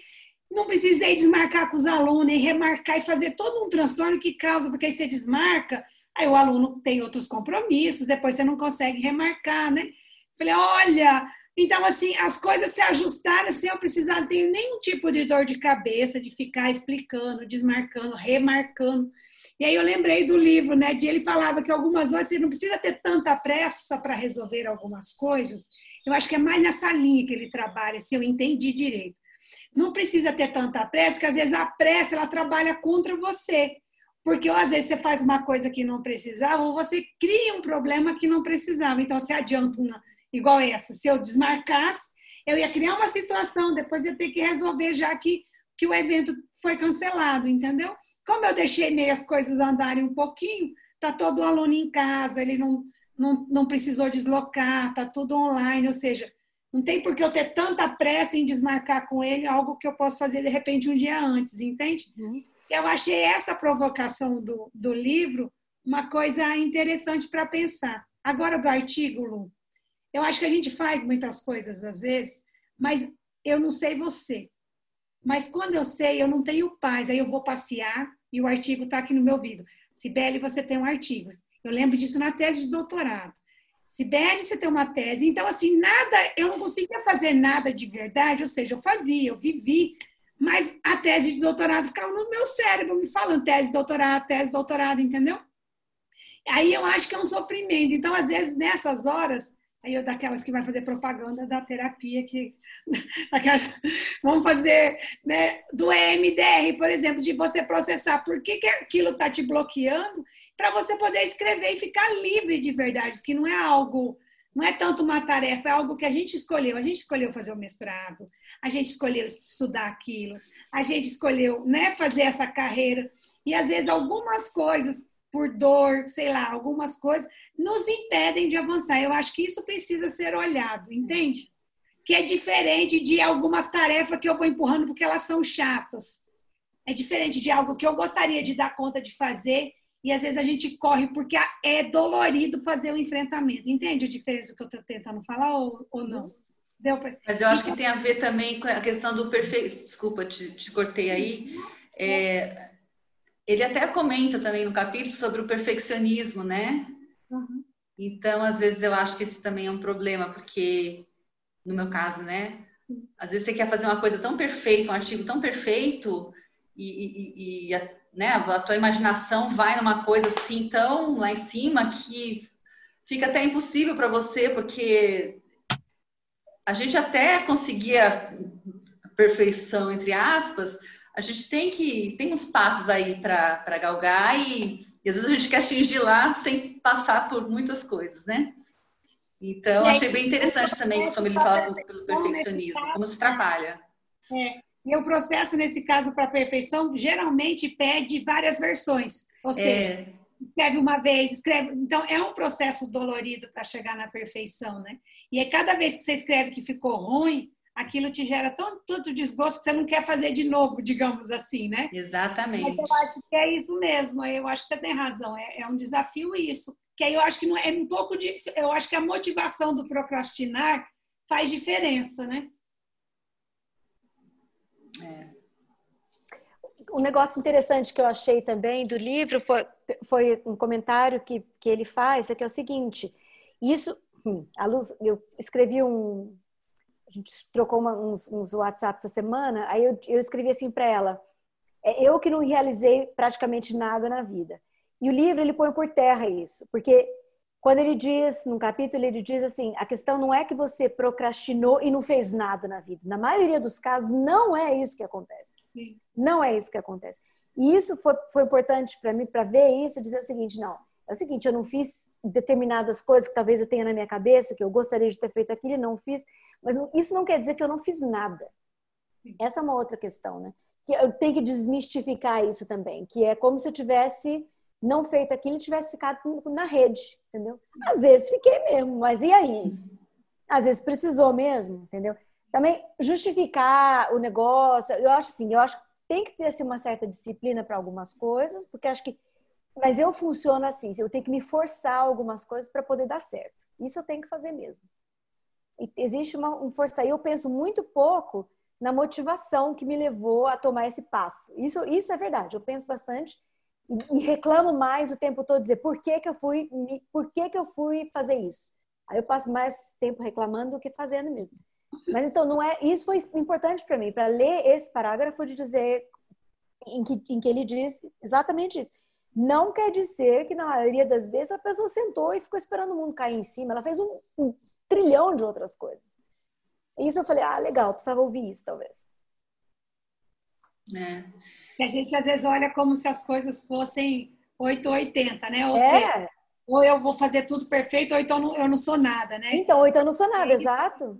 S4: Não precisei desmarcar com os alunos e remarcar e fazer todo um transtorno que causa, porque aí você desmarca, aí o aluno tem outros compromissos, depois você não consegue remarcar, né? Falei, olha, então assim, as coisas se ajustaram sem eu precisar ter nenhum tipo de dor de cabeça, de ficar explicando, desmarcando, remarcando. E aí eu lembrei do livro, né? De ele falava que algumas vezes você não precisa ter tanta pressa para resolver algumas coisas. Eu acho que é mais nessa linha que ele trabalha, se eu entendi direito. Não precisa ter tanta pressa, que às vezes a pressa ela trabalha contra você. Porque ou às vezes você faz uma coisa que não precisava, ou você cria um problema que não precisava. Então você adianta uma igual essa. Se eu desmarcasse, eu ia criar uma situação, depois ia ter que resolver já que, que o evento foi cancelado, entendeu? Como eu deixei meio as coisas andarem um pouquinho, tá todo aluno em casa, ele não, não, não precisou deslocar, tá tudo online, ou seja, não tem por que eu ter tanta pressa em desmarcar com ele algo que eu posso fazer de repente um dia antes, entende? Uhum. Eu achei essa provocação do, do livro uma coisa interessante para pensar. Agora, do artigo, Lu, eu acho que a gente faz muitas coisas às vezes, mas eu não sei você. Mas quando eu sei, eu não tenho paz. Aí eu vou passear, e o artigo está aqui no meu ouvido. Sibeli, você tem um artigo. Eu lembro disso na tese de doutorado. Sibeli, você tem uma tese. Então, assim, nada, eu não conseguia fazer nada de verdade, ou seja, eu fazia, eu vivi, mas a tese de doutorado ficava no meu cérebro, me falando tese, doutorado, tese, doutorado, entendeu? Aí eu acho que é um sofrimento. Então, às vezes, nessas horas, Aí eu daquelas que vai fazer propaganda da terapia, que daquelas, vamos fazer né, do EMDR, por exemplo, de você processar por que, que aquilo está te bloqueando, para você poder escrever e ficar livre de verdade, porque não é algo, não é tanto uma tarefa, é algo que a gente escolheu. A gente escolheu fazer o mestrado, a gente escolheu estudar aquilo, a gente escolheu né, fazer essa carreira. E às vezes algumas coisas por dor, sei lá, algumas coisas, nos impedem de avançar. Eu acho que isso precisa ser olhado, entende? Que é diferente de algumas tarefas que eu vou empurrando porque elas são chatas. É diferente de algo que eu gostaria de dar conta de fazer e às vezes a gente corre porque é dolorido fazer o enfrentamento. Entende a diferença que eu estou tentando falar ou, ou não?
S2: Pra... Mas eu acho que tem a ver também com a questão do perfeito. Desculpa, te, te cortei aí. É, ele até comenta também no capítulo sobre o perfeccionismo, né? Uhum. Então, às vezes eu acho que esse também é um problema, porque no meu caso, né? Às vezes você quer fazer uma coisa tão perfeita, um artigo tão perfeito, e, e, e a, né, a tua imaginação vai numa coisa assim tão lá em cima que fica até impossível para você, porque a gente até conseguia a perfeição, entre aspas, a gente tem que tem uns passos aí para galgar e, e, às vezes a gente quer atingir lá sem passar por muitas coisas, né? Então, é, achei bem interessante também sobre ele falar pelo perfeccionismo, como se atrapalha.
S4: É, e o processo, nesse caso, para a perfeição, geralmente pede várias versões. Ou seja, é. escreve uma vez, escreve. Então, é um processo dolorido para chegar na perfeição, né? E é cada vez que você escreve que ficou ruim, aquilo te gera tão, tanto desgosto que você não quer fazer de novo, digamos assim, né?
S2: Exatamente.
S4: Mas eu acho que é isso mesmo, eu acho que você tem razão, é, é um desafio isso. Que aí eu acho que não é um pouco de. Eu acho que a motivação do procrastinar faz diferença, né?
S1: É. Um negócio interessante que eu achei também do livro foi, foi um comentário que, que ele faz, é que é o seguinte, isso, hum, a luz, eu escrevi um, a gente trocou uma, uns, uns WhatsApp essa semana, aí eu, eu escrevi assim para ela: é eu que não realizei praticamente nada na vida. E o livro ele põe por terra isso, porque quando ele diz, num capítulo, ele diz assim: a questão não é que você procrastinou e não fez nada na vida. Na maioria dos casos, não é isso que acontece. Sim. Não é isso que acontece. E isso foi, foi importante para mim, para ver isso e dizer o seguinte: não, é o seguinte, eu não fiz determinadas coisas que talvez eu tenha na minha cabeça, que eu gostaria de ter feito aquilo e não fiz, mas isso não quer dizer que eu não fiz nada. Essa é uma outra questão, né? Que eu tenho que desmistificar isso também, que é como se eu tivesse não feito aquilo e tivesse ficado na rede, entendeu? Às vezes fiquei mesmo, mas e aí? Às vezes precisou mesmo, entendeu? Também justificar o negócio, eu acho assim, eu acho que tem que ter assim, uma certa disciplina para algumas coisas, porque acho que mas eu funciono assim, eu tenho que me forçar algumas coisas para poder dar certo. Isso eu tenho que fazer mesmo. E existe uma, um força. Eu penso muito pouco na motivação que me levou a tomar esse passo. Isso, isso é verdade. Eu penso bastante e, e reclamo mais o tempo todo dizer por que, que eu fui, por que, que eu fui fazer isso. Aí eu passo mais tempo reclamando do que fazendo mesmo. Mas então não é. Isso foi importante para mim para ler esse parágrafo de dizer em que, em que ele diz exatamente isso não quer dizer que na maioria das vezes a pessoa sentou e ficou esperando o mundo cair em cima. Ela fez um, um trilhão de outras coisas. Isso eu falei, ah, legal, precisava ouvir isso, talvez.
S4: É. E a gente às vezes olha como se as coisas fossem 880, né? Ou é. seja, ou eu vou fazer tudo perfeito, ou então eu não sou nada, né?
S1: Então, ou então eu não sou nada, exato.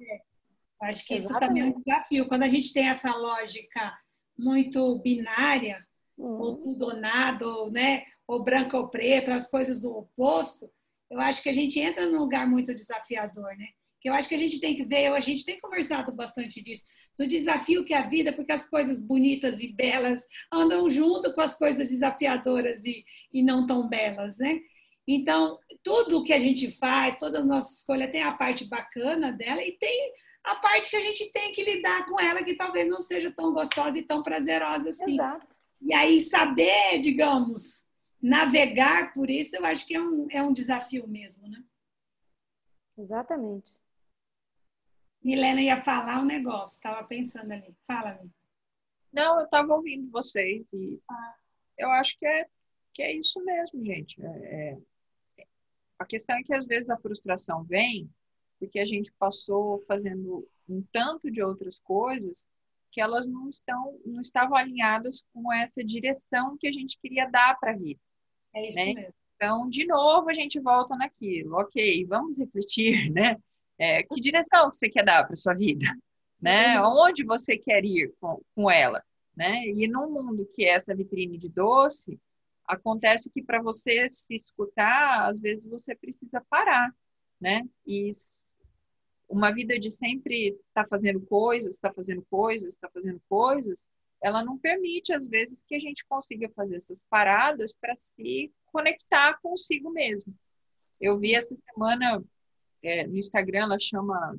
S4: Acho que Exatamente. isso também é um desafio. Quando a gente tem essa lógica muito binária. Ou tudo ou nada, ou, né, ou branco ou preto, as coisas do oposto, eu acho que a gente entra num lugar muito desafiador, né? Que eu acho que a gente tem que ver, a gente tem conversado bastante disso, do desafio que é a vida, porque as coisas bonitas e belas andam junto com as coisas desafiadoras e, e não tão belas, né? Então, tudo que a gente faz, toda a nossa escolha tem a parte bacana dela e tem a parte que a gente tem que lidar com ela, que talvez não seja tão gostosa e tão prazerosa assim.
S1: Exato.
S4: E aí saber, digamos, navegar por isso, eu acho que é um, é um desafio mesmo, né?
S1: Exatamente.
S4: Milena ia falar um negócio, estava pensando ali. Fala, me
S3: Não, eu estava ouvindo vocês e eu acho que é, que é isso mesmo, gente. É, é, a questão é que às vezes a frustração vem porque a gente passou fazendo um tanto de outras coisas que elas não estão não estavam alinhadas com essa direção que a gente queria dar para a vida.
S4: É isso né? mesmo.
S3: Então, de novo, a gente volta naquilo. Ok, vamos refletir, né? É, que direção que você quer dar para sua vida, né? Uhum. Onde você quer ir com, com ela, né? E num mundo que é essa vitrine de doce, acontece que para você se escutar, às vezes você precisa parar, né? E uma vida de sempre estar tá fazendo coisas, estar tá fazendo coisas, estar tá fazendo coisas, ela não permite, às vezes, que a gente consiga fazer essas paradas para se conectar consigo mesmo. Eu vi essa semana é, no Instagram, ela chama,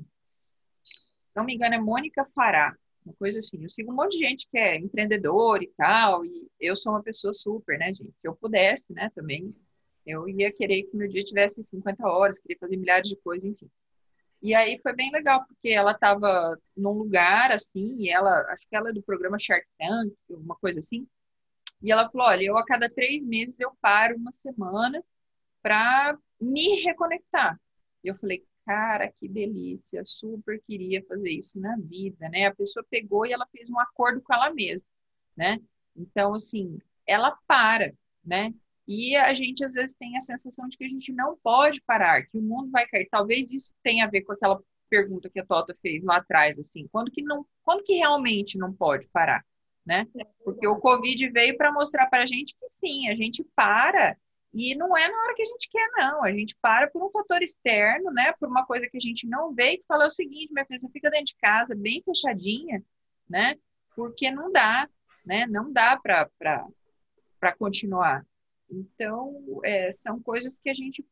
S3: não me engano, é Mônica Fará, uma coisa assim. Eu sigo um monte de gente que é empreendedor e tal, e eu sou uma pessoa super, né, gente? Se eu pudesse, né, também, eu ia querer que meu dia tivesse 50 horas, queria fazer milhares de coisas, enfim. E aí foi bem legal, porque ela estava num lugar assim, e ela, acho que ela é do programa Shark Tank, uma coisa assim. E ela falou: olha, eu a cada três meses eu paro uma semana para me reconectar. E eu falei: cara, que delícia, super queria fazer isso na vida, né? A pessoa pegou e ela fez um acordo com ela mesma, né? Então, assim, ela para, né? E a gente às vezes tem a sensação de que a gente não pode parar, que o mundo vai cair. Talvez isso tenha a ver com aquela pergunta que a Tota fez lá atrás, assim, quando que não, quando que realmente não pode parar, né? Porque o Covid veio para mostrar para a gente que sim, a gente para E não é na hora que a gente quer, não. A gente para por um fator externo, né? Por uma coisa que a gente não vê e que fala o seguinte, minha filha, você fica dentro de casa, bem fechadinha, né? Porque não dá, né? Não dá para continuar. Então, é, são coisas que a gente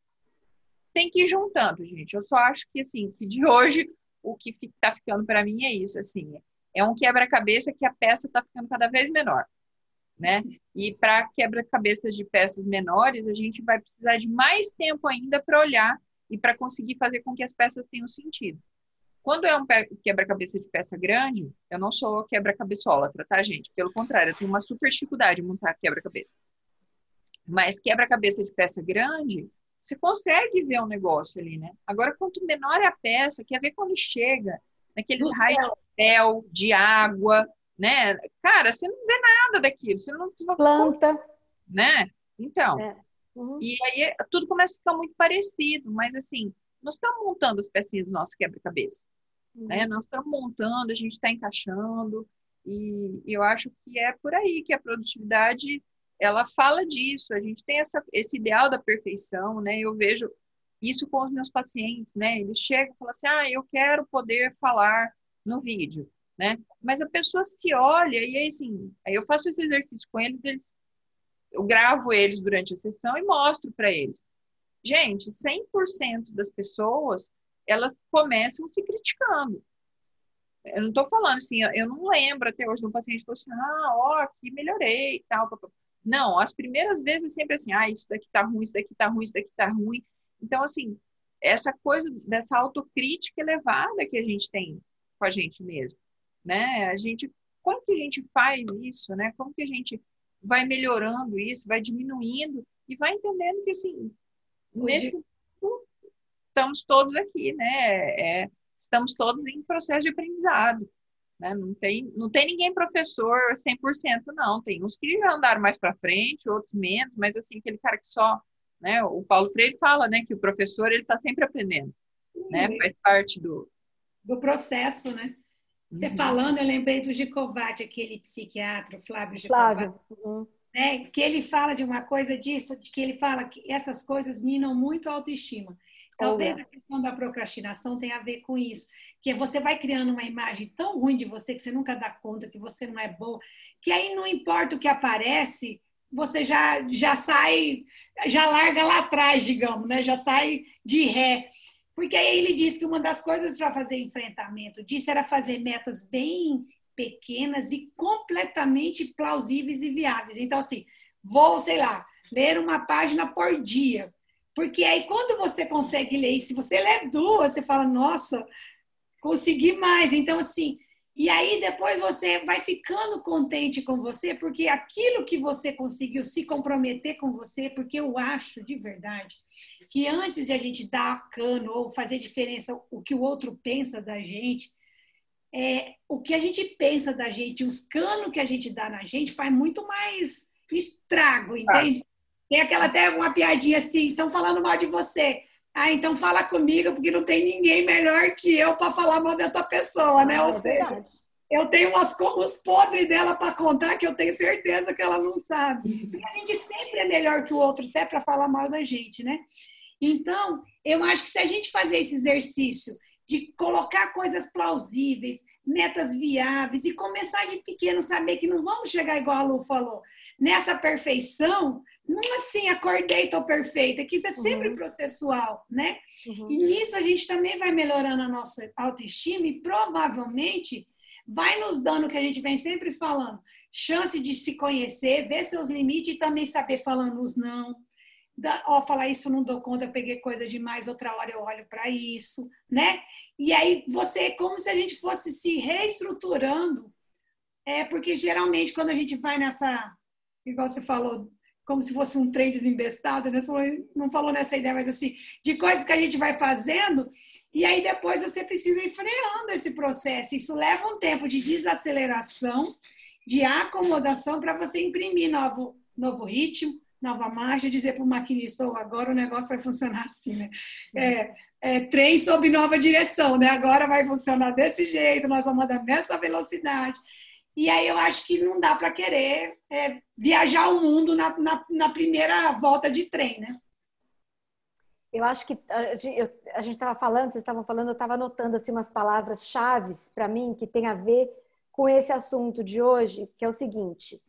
S3: tem que ir juntando, gente. Eu só acho que, assim, que de hoje, o que está ficando para mim é isso, assim. É um quebra-cabeça que a peça está ficando cada vez menor né? E para quebra-cabeças de peças menores, a gente vai precisar de mais tempo ainda para olhar e para conseguir fazer com que as peças tenham sentido. Quando é um quebra-cabeça de peça grande, eu não sou quebra-cabeçólatra, tá, gente? Pelo contrário, eu tenho uma super dificuldade de montar quebra-cabeça. Mas quebra-cabeça de peça grande, você consegue ver um negócio ali, né? Agora, quanto menor é a peça, quer ver quando chega naqueles raios de céu, de água, né? Cara, você não vê nada daquilo, você não
S1: planta,
S3: né? Então, é. uhum. e aí tudo começa a ficar muito parecido, mas assim, nós estamos montando as pecinhas do nosso quebra-cabeça, né? uhum. né? Nós estamos montando, a gente está encaixando e eu acho que é por aí que a produtividade ela fala disso. A gente tem essa, esse ideal da perfeição, né? Eu vejo isso com os meus pacientes, né? Eles chegam e falam assim: ah, eu quero poder falar no vídeo né? Mas a pessoa se olha e aí, assim, aí eu faço esse exercício com eles, eles eu gravo eles durante a sessão e mostro para eles. Gente, 100% das pessoas, elas começam se criticando. Eu não estou falando assim, eu não lembro até hoje de um paciente que falou assim, ah, ó, aqui melhorei e tal. Não, as primeiras vezes é sempre assim, ah, isso daqui tá ruim, isso daqui tá ruim, isso daqui tá ruim. Então, assim, essa coisa dessa autocrítica elevada que a gente tem com a gente mesmo né? A gente, como que a gente faz isso, né? Como que a gente vai melhorando isso, vai diminuindo e vai entendendo que assim, nesse mundo, estamos todos aqui, né? É, estamos todos em processo de aprendizado. Né? Não, tem, não tem ninguém professor 100%, não. Tem uns que já andaram mais para frente, outros menos, mas assim, aquele cara que só. Né? O Paulo Freire fala né, que o professor ele está sempre aprendendo. Né? Faz parte do.
S4: Do processo, né? Você uhum. falando, eu lembrei do Gicovati, aquele psiquiatra, Flávio Gicovati. Flávio. Uhum. Né? Que ele fala de uma coisa disso, de que ele fala que essas coisas minam muito a autoestima. Talvez a questão da procrastinação tenha a ver com isso. Que você vai criando uma imagem tão ruim de você que você nunca dá conta, que você não é boa, que aí não importa o que aparece, você já, já sai, já larga lá atrás, digamos, né? já sai de ré. Porque aí ele disse que uma das coisas para fazer enfrentamento disso era fazer metas bem pequenas e completamente plausíveis e viáveis. Então, assim, vou, sei lá, ler uma página por dia. Porque aí, quando você consegue ler, se você lê duas, você fala, nossa, consegui mais. Então, assim, e aí depois você vai ficando contente com você, porque aquilo que você conseguiu se comprometer com você, porque eu acho de verdade que antes de a gente dar cano ou fazer diferença o que o outro pensa da gente, é, o que a gente pensa da gente, os canos que a gente dá na gente faz muito mais estrago, entende? Tem aquela até uma piadinha assim, estão falando mal de você. Ah, então fala comigo, porque não tem ninguém melhor que eu para falar mal dessa pessoa, né? Ah, Ou é seja, eu tenho umas, uns podres dela para contar que eu tenho certeza que ela não sabe. Porque a gente sempre é melhor que o outro, até para falar mal da gente, né? Então, eu acho que se a gente fazer esse exercício de colocar coisas plausíveis, metas viáveis e começar de pequeno, saber que não vamos chegar igual a Lu falou, nessa perfeição, não assim, acordei, estou perfeita, que isso é sempre uhum. processual, né? Uhum. E nisso a gente também vai melhorando a nossa autoestima e provavelmente vai nos dando o que a gente vem sempre falando, chance de se conhecer, ver seus limites e também saber falando os não, ó, falar isso não dou conta, eu peguei coisa demais, outra hora eu olho para isso, né? E aí você é como se a gente fosse se reestruturando, é porque geralmente quando a gente vai nessa, igual você falou, como se fosse um trem desembestado, né? Não falou nessa ideia, mas assim, de coisas que a gente vai fazendo, e aí depois você precisa ir freando esse processo. Isso leva um tempo de desaceleração, de acomodação para você imprimir novo, novo ritmo, nova marcha, dizer para o maquinista, oh, agora o negócio vai funcionar assim, né? É, é, trem sob nova direção, né? Agora vai funcionar desse jeito, nós vamos andar nessa velocidade. E aí eu acho que não dá para querer é, viajar o mundo na, na, na, primeira volta de trem, né?
S1: Eu acho que a gente estava falando, vocês estavam falando, eu estava anotando assim umas palavras chaves para mim que tem a ver com esse assunto de hoje, que é o seguinte.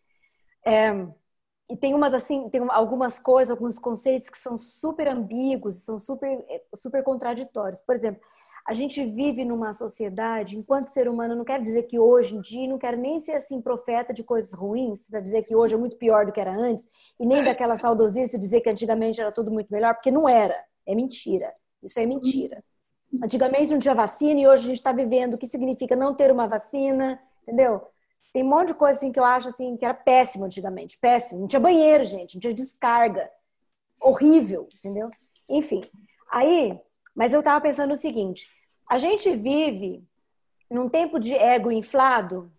S1: É, e tem umas assim, tem algumas coisas, alguns conceitos que são super ambíguos, são super super contraditórios. Por exemplo, a gente vive numa sociedade, enquanto ser humano, não quero dizer que hoje em dia, não quero nem ser assim profeta de coisas ruins, para dizer que hoje é muito pior do que era antes, e nem daquela saudosista dizer que antigamente era tudo muito melhor, porque não era. É mentira. Isso é mentira. Antigamente não tinha vacina e hoje a gente está vivendo o que significa não ter uma vacina, entendeu? Tem um monte de coisa assim que eu acho assim que era péssimo antigamente, péssimo. Não tinha banheiro, gente, não tinha descarga. Horrível, entendeu? Enfim. Aí, mas eu estava pensando o seguinte: a gente vive num tempo de ego inflado,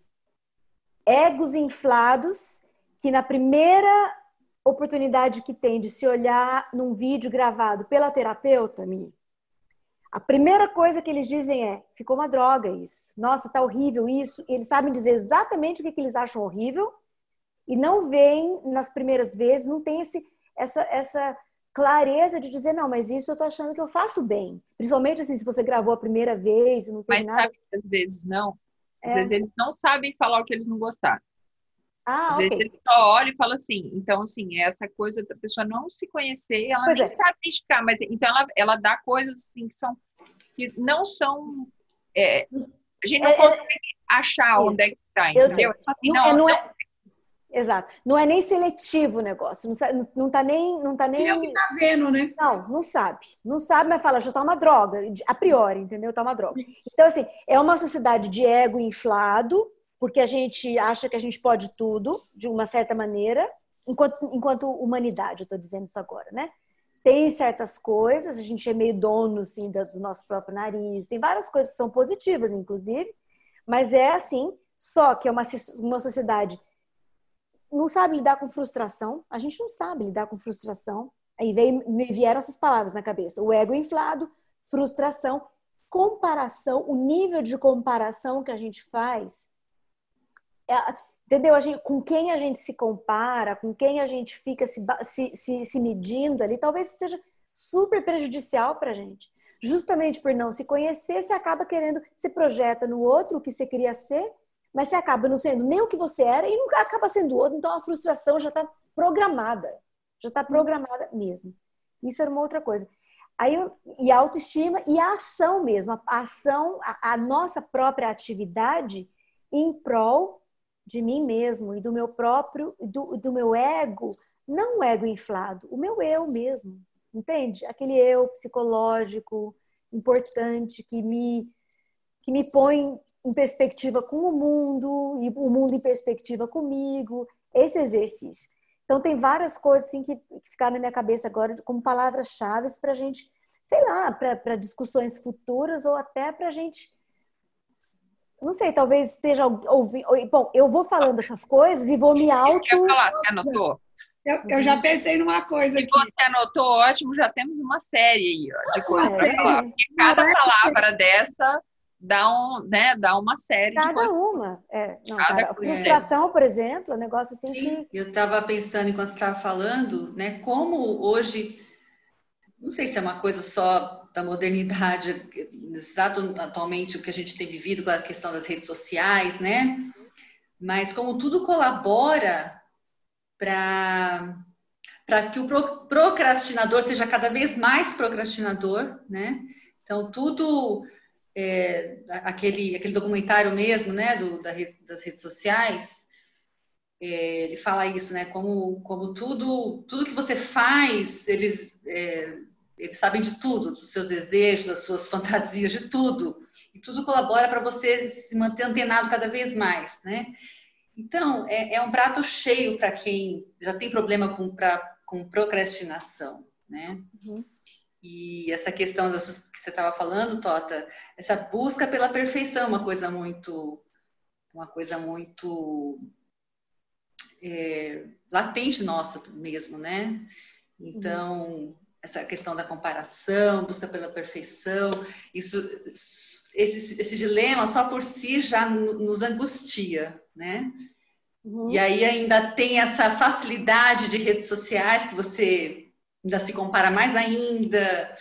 S1: egos inflados que na primeira oportunidade que tem de se olhar num vídeo gravado pela terapeuta, Mi, a primeira coisa que eles dizem é: ficou uma droga isso. Nossa, tá horrível isso. E eles sabem dizer exatamente o que, que eles acham horrível e não veem nas primeiras vezes, não tem esse, essa, essa clareza de dizer, não, mas isso eu tô achando que eu faço bem. Principalmente assim, se você gravou a primeira vez e não tem
S3: mas
S1: nada.
S3: Mas sabe que às vezes não. Às é. vezes eles não sabem falar o que eles não gostaram.
S1: Ah,
S3: às
S1: okay.
S3: vezes eles só olham e falam assim. Então, assim, essa coisa da pessoa não se conhecer, ela pois nem é. sabe identificar, mas então ela, ela dá coisas assim que são que não são. É, a gente não é, é consegue achar isso. onde é que está, entendeu?
S1: Assim, não, não, não, é, Exato. Não é nem seletivo o negócio. Não, não tá nem. Não tá nem...
S4: É o que tá vendo, né?
S1: Não, não sabe. Não sabe, mas fala, já tá uma droga. A priori, entendeu? Tá uma droga. Então, assim, é uma sociedade de ego inflado, porque a gente acha que a gente pode tudo, de uma certa maneira, enquanto, enquanto humanidade, eu tô dizendo isso agora, né? Tem certas coisas, a gente é meio dono, assim, do nosso próprio nariz. Tem várias coisas que são positivas, inclusive, mas é assim, só que é uma, uma sociedade não sabe lidar com frustração. A gente não sabe lidar com frustração. Aí veio, me vieram essas palavras na cabeça: o ego inflado, frustração, comparação, o nível de comparação que a gente faz. É, entendeu? A gente, com quem a gente se compara, com quem a gente fica se, se, se, se medindo ali, talvez seja super prejudicial para a gente. Justamente por não se conhecer, você acaba querendo, se projeta no outro o que você queria ser mas você acaba não sendo nem o que você era e nunca acaba sendo outro, então a frustração já está programada, já está programada mesmo. Isso era uma outra coisa. Aí, e a autoestima e a ação mesmo, a ação, a, a nossa própria atividade em prol de mim mesmo e do meu próprio, do, do meu ego, não o ego inflado, o meu eu mesmo, entende? Aquele eu psicológico importante que me que me põe em perspectiva com o mundo e o mundo em perspectiva comigo, esse exercício. Então tem várias coisas assim que, que ficaram na minha cabeça agora como palavras-chave para a gente, sei lá, para discussões futuras ou até para a gente, não sei, talvez esteja ouvindo. Bom, eu vou falando essas coisas e vou me auto.
S3: Eu falar, você anotou?
S4: Eu, eu, já pensei numa coisa aqui.
S3: Você anotou, ótimo, já temos uma série aí ó, de coisas para falar. Porque cada palavra dessa dá, um, né, dá uma série
S1: cada de coisas. uma. É, não, cada cara, frustração, por exemplo, é um negócio assim que.
S2: Eu estava pensando enquanto você estava falando, né, como hoje, não sei se é uma coisa só da modernidade, exato atualmente o que a gente tem vivido com a questão das redes sociais, né? Mas como tudo colabora para para que o procrastinador seja cada vez mais procrastinador, né? Então tudo é, aquele, aquele documentário mesmo, né, do, da das redes sociais, é, ele fala isso, né, como, como tudo, tudo que você faz, eles, é, eles sabem de tudo, dos seus desejos, das suas fantasias, de tudo. E tudo colabora para você se manter antenado cada vez mais, né? Então, é, é um prato cheio para quem já tem problema com, pra, com procrastinação, né? Uhum. E essa questão que você estava falando, Tota, essa busca pela perfeição, uma coisa muito, uma coisa muito é, latente nossa mesmo, né? Então, uhum. essa questão da comparação, busca pela perfeição, isso, esse, esse dilema só por si já nos angustia, né? Uhum. E aí ainda tem essa facilidade de redes sociais que você ainda se compara mais ainda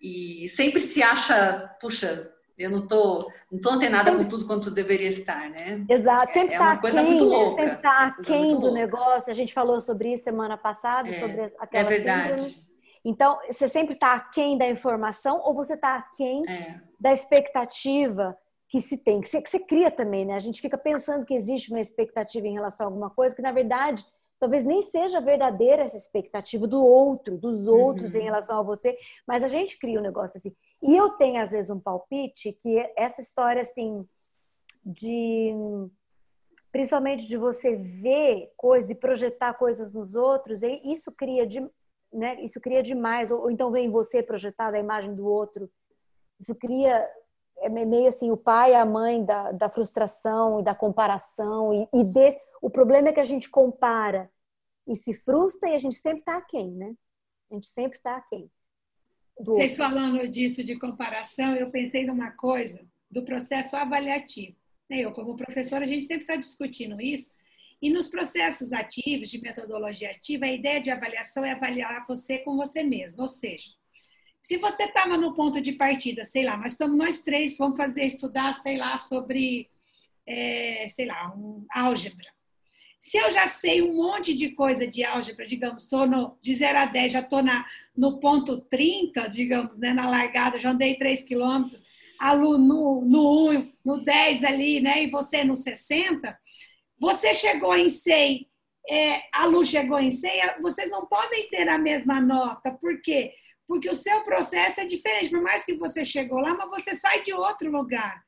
S2: e sempre se acha, puxa, eu não tô, não tô antenada sempre... com tudo quanto deveria estar, né?
S1: Exato, sempre é, tá é uma coisa aquém, muito louca. Sempre tá aquém do negócio. A gente falou sobre isso semana passada, é, sobre aquela
S2: É verdade. Síndrome.
S1: Então, você sempre está aquém da informação ou você está aquém é. da expectativa que se tem, que você, que você cria também, né? A gente fica pensando que existe uma expectativa em relação a alguma coisa que, na verdade, talvez nem seja verdadeira essa expectativa do outro, dos outros uhum. em relação a você, mas a gente cria um negócio assim. E eu tenho, às vezes, um palpite que essa história, assim, de. Principalmente de você ver coisas e projetar coisas nos outros, isso cria, de, né, isso cria demais. Ou, ou então vem você projetar a imagem do outro. Isso cria é meio assim o pai e a mãe da, da frustração e da comparação e, e desse, o problema é que a gente compara e se frustra e a gente sempre está aquém, né? A gente sempre está aquém.
S4: Vocês falando disso de comparação, eu pensei numa coisa do processo avaliativo. Eu, como professora, a gente sempre está discutindo isso. E nos processos ativos, de metodologia ativa, a ideia de avaliação é avaliar você com você mesmo. Ou seja, se você estava no ponto de partida, sei lá, nós estamos nós três, vamos fazer estudar, sei lá, sobre, é, sei lá, um, álgebra. Se eu já sei um monte de coisa de álgebra, digamos, estou de 0 a 10, já estou no ponto 30, digamos, né, na largada, já andei 3 quilômetros, a Lu no, no 1, no 10 ali, né, e você no 60, você chegou em 100, é, a Lu chegou em 100, vocês não podem ter a mesma nota, por quê? Porque o seu processo é diferente, por mais que você chegou lá, mas você sai de outro lugar.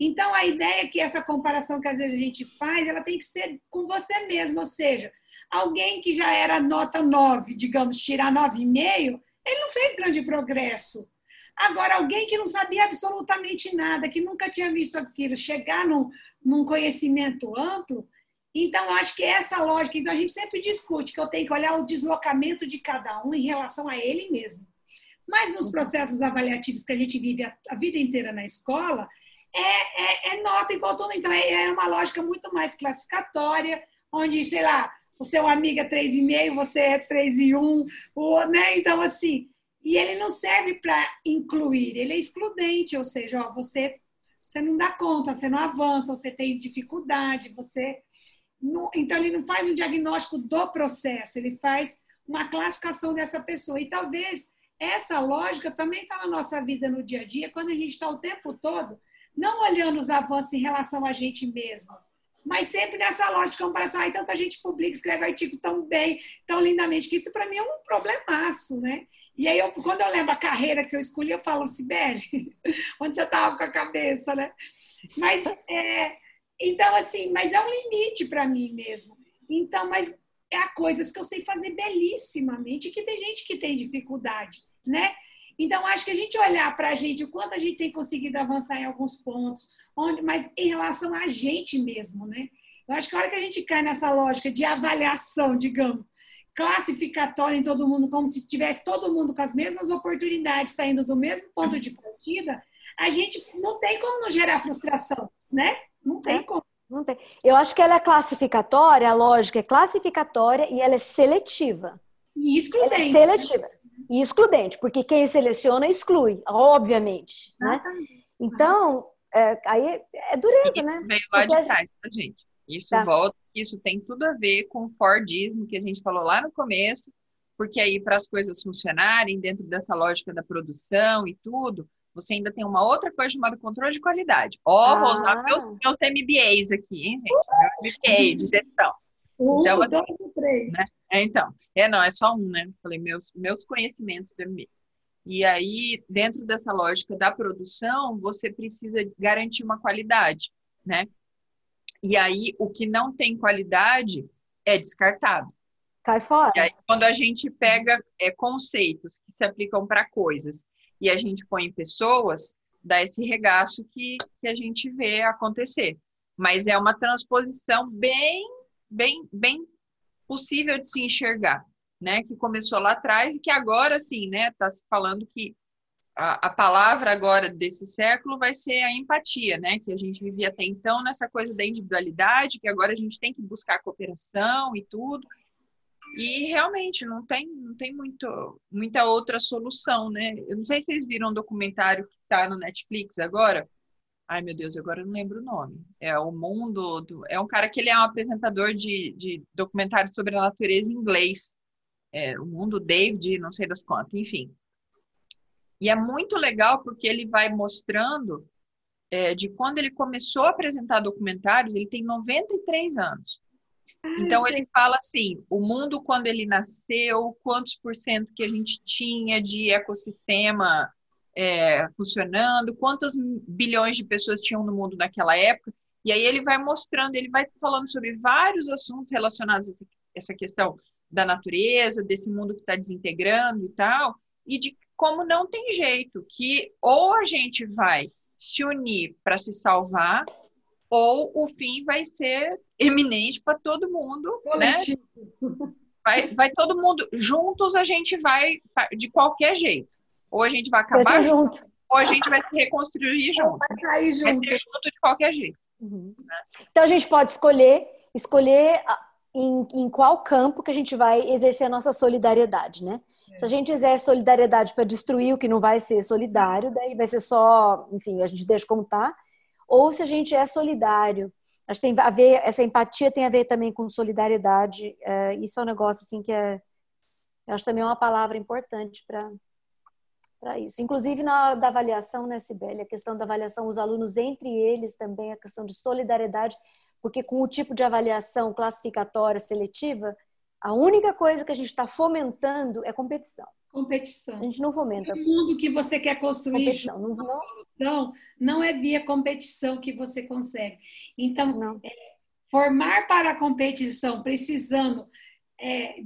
S4: Então, a ideia é que essa comparação que às vezes a gente faz, ela tem que ser com você mesmo, ou seja, alguém que já era nota 9, digamos, tirar 9,5, ele não fez grande progresso. Agora, alguém que não sabia absolutamente nada, que nunca tinha visto aquilo, chegar num, num conhecimento amplo, então, acho que essa lógica, então a gente sempre discute que eu tenho que olhar o deslocamento de cada um em relação a ele mesmo. Mas nos processos avaliativos que a gente vive a, a vida inteira na escola, é, é, é nota igual todo. Então, é, é uma lógica muito mais classificatória, onde, sei lá, o seu amigo é 3,5, você é 3,1, o, né? Então, assim, e ele não serve para incluir, ele é excludente, ou seja, ó, você, você não dá conta, você não avança, você tem dificuldade, você. Não, então, ele não faz um diagnóstico do processo, ele faz uma classificação dessa pessoa. E talvez essa lógica também está na nossa vida no dia a dia, quando a gente está o tempo todo não olhando os avanços em relação a gente mesmo, mas sempre nessa lógica de comparação. Ai, tanta gente publica, escreve artigo tão bem, tão lindamente, que isso para mim é um problemaço, né? E aí, eu, quando eu lembro a carreira que eu escolhi, eu falo, Sibeli, onde você estava com a cabeça, né? Mas, é, então, assim, mas é um limite para mim mesmo. Então, mas há coisas que eu sei fazer belíssimamente que tem gente que tem dificuldade né? Então, acho que a gente olhar para a gente, o quanto a gente tem conseguido avançar em alguns pontos, onde, mas em relação a gente mesmo, né? Eu acho que a hora que a gente cai nessa lógica de avaliação, digamos, classificatória em todo mundo, como se tivesse todo mundo com as mesmas oportunidades, saindo do mesmo ponto de partida, a gente não tem como não gerar frustração, né? Não tem é, como.
S1: Não tem. Eu acho que ela é classificatória, a lógica é classificatória e ela é seletiva.
S4: E excludente. Ela
S1: é seletiva e excludente, porque quem seleciona exclui, obviamente. Né? Então, é, aí é dureza, né?
S3: Veio lá de trás pra gente. Isso tá. volta, isso tem tudo a ver com o Fordismo que a gente falou lá no começo, porque aí para as coisas funcionarem dentro dessa lógica da produção e tudo, você ainda tem uma outra coisa chamada controle de qualidade. Ó, oh, ah. vou usar meus, meus MBAs aqui, hein, gente? Meu MBA de gestão.
S4: Um, então, dois e três.
S3: Né? É, então, é, não, é só um, né? Falei, meus, meus conhecimentos do MBA. E aí, dentro dessa lógica da produção, você precisa garantir uma qualidade, né? E aí, o que não tem qualidade é descartado.
S1: Cai fora.
S3: E aí, quando a gente pega é, conceitos que se aplicam para coisas e a gente põe em pessoas, dá esse regaço que, que a gente vê acontecer. Mas é uma transposição bem, bem, bem possível de se enxergar, né? Que começou lá atrás e que agora, sim, né? Está se falando que a, a, palavra agora desse século vai ser a empatia, né? Que a gente vivia até então nessa coisa da individualidade, que agora a gente tem que buscar cooperação e tudo. E realmente não tem, não tem muito, muita outra solução, né? Eu não sei se vocês viram um documentário que está no Netflix agora. Ai, meu Deus, agora eu não lembro o nome. É o mundo. Do, é um cara que ele é um apresentador de, de documentários sobre a natureza em inglês. É, o mundo David, não sei das quantas, enfim. E é muito legal porque ele vai mostrando é, de quando ele começou a apresentar documentários, ele tem 93 anos. Então ele fala assim, o mundo quando ele nasceu, quantos por cento que a gente tinha de ecossistema é, funcionando, quantos bilhões de pessoas tinham no mundo naquela época. E aí ele vai mostrando, ele vai falando sobre vários assuntos relacionados a essa questão da natureza, desse mundo que está desintegrando e tal, e de como não tem jeito, que ou a gente vai se unir para se salvar, ou o fim vai ser eminente para todo mundo, né? Vai, vai todo mundo juntos, a gente vai de qualquer jeito. Ou a gente vai acabar vai junto, junto, ou a gente vai se reconstruir junto.
S4: Vai sair junto. Vai
S3: junto de qualquer jeito.
S1: Uhum. Né? Então a gente pode escolher escolher em, em qual campo que a gente vai exercer a nossa solidariedade, né? Se a gente exerce solidariedade para destruir o que não vai ser solidário, daí vai ser só, enfim, a gente deixa como tá ou se a gente é solidário. Acho que tem a ver, essa empatia tem a ver também com solidariedade. É, isso é um negócio assim que é, acho também é uma palavra importante para para isso. Inclusive na hora da avaliação, né, Sibeli, a questão da avaliação, os alunos entre eles também, a questão de solidariedade, porque com o tipo de avaliação classificatória seletiva, a única coisa que a gente está fomentando é competição.
S4: Competição.
S1: A gente não fomenta.
S4: O mundo que você quer construir não, não, solução não é via competição que você consegue. Então, é, formar para a competição, precisando é,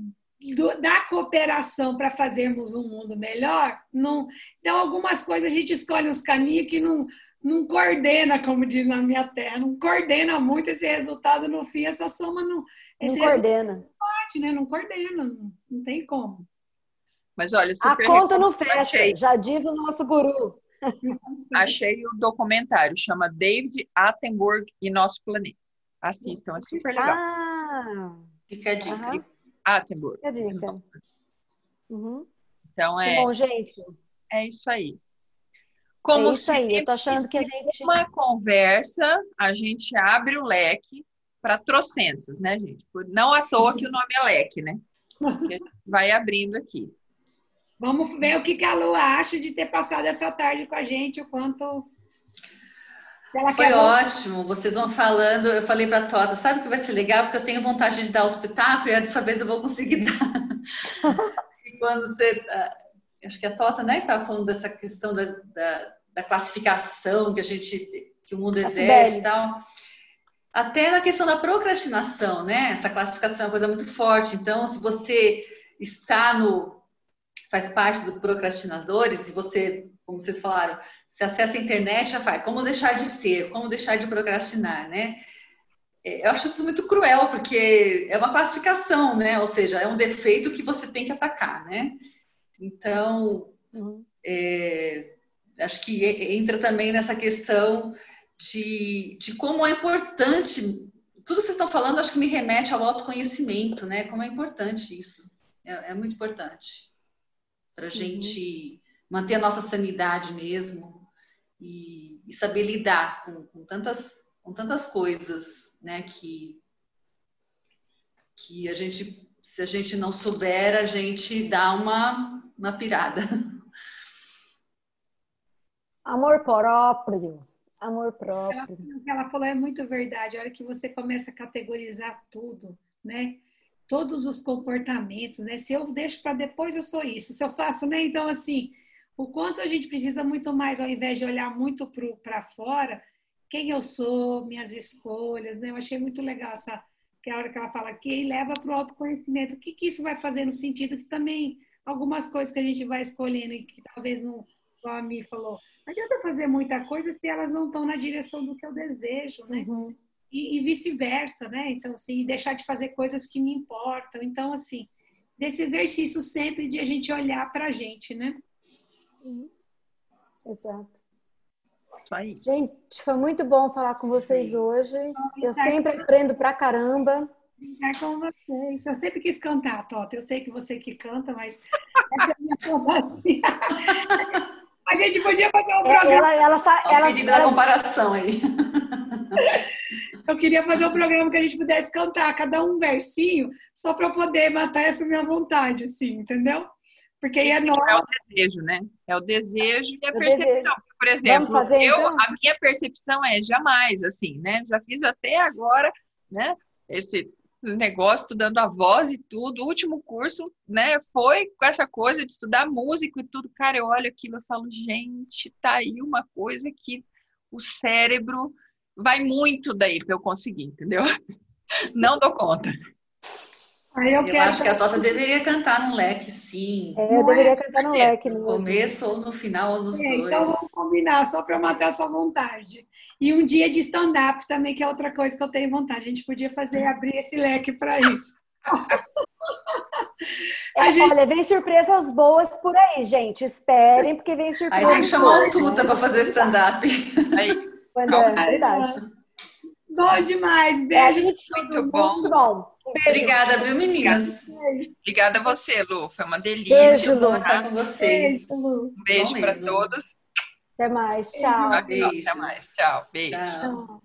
S4: do, da cooperação para fazermos um mundo melhor, não, então algumas coisas a gente escolhe os caminhos que não, não coordena, como diz na minha terra, não coordena muito esse resultado no fim, essa soma não.
S1: Não coordena. Não
S4: pode, né? Não coordena, não, não tem como.
S3: Mas olha,
S1: a conta não fecha, achei. já diz o nosso guru.
S3: Achei o documentário, chama David Attenborough e Nosso Planeta. Assistam, é super legal.
S1: Ah,
S2: Fica a dica. Uhum.
S3: Attenborough.
S1: Fica a dica.
S3: Uhum. Então é.
S1: bom, gente.
S3: É isso aí. Como
S1: é isso aí, eu tô achando que a gente.
S3: Uma conversa, a gente abre o leque para trocentos, né, gente? Não à toa que o nome é leque, né? vai abrindo aqui.
S4: Vamos ver o que, que a Lu acha de ter passado essa tarde com a gente, o quanto.
S2: Foi ótimo, vocês vão falando. Eu falei para a Tota, sabe que vai ser legal? Porque eu tenho vontade de dar o espetáculo e dessa vez eu vou conseguir dar. e quando você. Ah, acho que a Tota, né, estava falando dessa questão da, da, da, classificação que a gente. que o mundo exerce e tal. Até na questão da procrastinação, né? Essa classificação é uma coisa muito forte. Então, se você está no faz parte do procrastinadores, e você, como vocês falaram, se acessa a internet, já faz. Como deixar de ser, como deixar de procrastinar, né? É, eu acho isso muito cruel, porque é uma classificação, né? Ou seja, é um defeito que você tem que atacar, né? Então, uhum. é, acho que entra também nessa questão de, de como é importante. Tudo que vocês estão falando, acho que me remete ao autoconhecimento, né? Como é importante isso. É, é muito importante para a uhum. gente manter a nossa sanidade mesmo e, e saber lidar com, com, tantas, com tantas coisas, né? Que, que a gente, se a gente não souber, a gente dá uma, uma pirada.
S1: Amor próprio. Amor próprio.
S4: O que ela falou é muito verdade. A hora que você começa a categorizar tudo, né? todos os comportamentos, né? Se eu deixo para depois, eu sou isso. Se eu faço, né? Então, assim, o quanto a gente precisa muito mais, ao invés de olhar muito para fora, quem eu sou, minhas escolhas, né? Eu achei muito legal essa que é a hora que ela fala aqui, leva para o autoconhecimento. O que, que isso vai fazer no sentido que também algumas coisas que a gente vai escolhendo e que talvez não, como a Mi falou, não adianta fazer muita coisa se elas não estão na direção do que eu desejo, né? Uhum e, e vice-versa, né? Então, assim, deixar de fazer coisas que me importam. Então, assim, desse exercício sempre de a gente olhar para a gente, né?
S1: Exato. Aí. Gente, foi muito bom falar com vocês Sim. hoje. Eu sempre aprendo pra caramba.
S4: Estar com vocês. Eu sempre quis cantar, Tota. Eu sei que você que canta, mas essa é a minha fantasia. A gente podia fazer um é, programa.
S2: Ela, ela, ela, ela, da comparação aí.
S4: Eu queria fazer um programa que a gente pudesse cantar cada um versinho, só para eu poder matar essa minha vontade, assim, entendeu? Porque aí é nós.
S3: É o desejo, né? É o desejo e a percepção. Por exemplo, fazer, eu, então? a minha percepção é jamais, assim, né? Já fiz até agora, né? Esse negócio, estudando a voz e tudo. O último curso, né, foi com essa coisa de estudar música e tudo. Cara, eu olho aquilo e falo, gente, tá aí uma coisa que o cérebro vai muito daí para eu conseguir, entendeu? Não dou conta.
S2: Aí eu, eu quero... acho que a Tota deveria cantar no leque, sim.
S1: É, eu deveria cantar no leque.
S2: No começo ou no final ou nos é,
S4: dois. Então vamos combinar, só para matar essa vontade. E um dia de stand-up também, que é outra coisa que eu tenho vontade. A gente podia fazer, abrir esse leque para isso.
S1: É, gente... Olha, vem surpresas boas por aí, gente. Esperem, porque vem surpresas
S2: Aí tem que chamar o Tuta para fazer stand-up.
S1: Quando é verdade.
S4: Bom demais. Beijo. É,
S3: gente, muito bom. Muito
S2: bom. Beijo. Obrigada, viu, meninas?
S3: Obrigada a você, Lu. Foi uma delícia. Beijo,
S2: Lu. estar com vocês. Beijo,
S3: Lu. Um beijo para todos.
S1: Até mais. Tchau.
S3: Até mais. Tchau. Beijo. Tchau.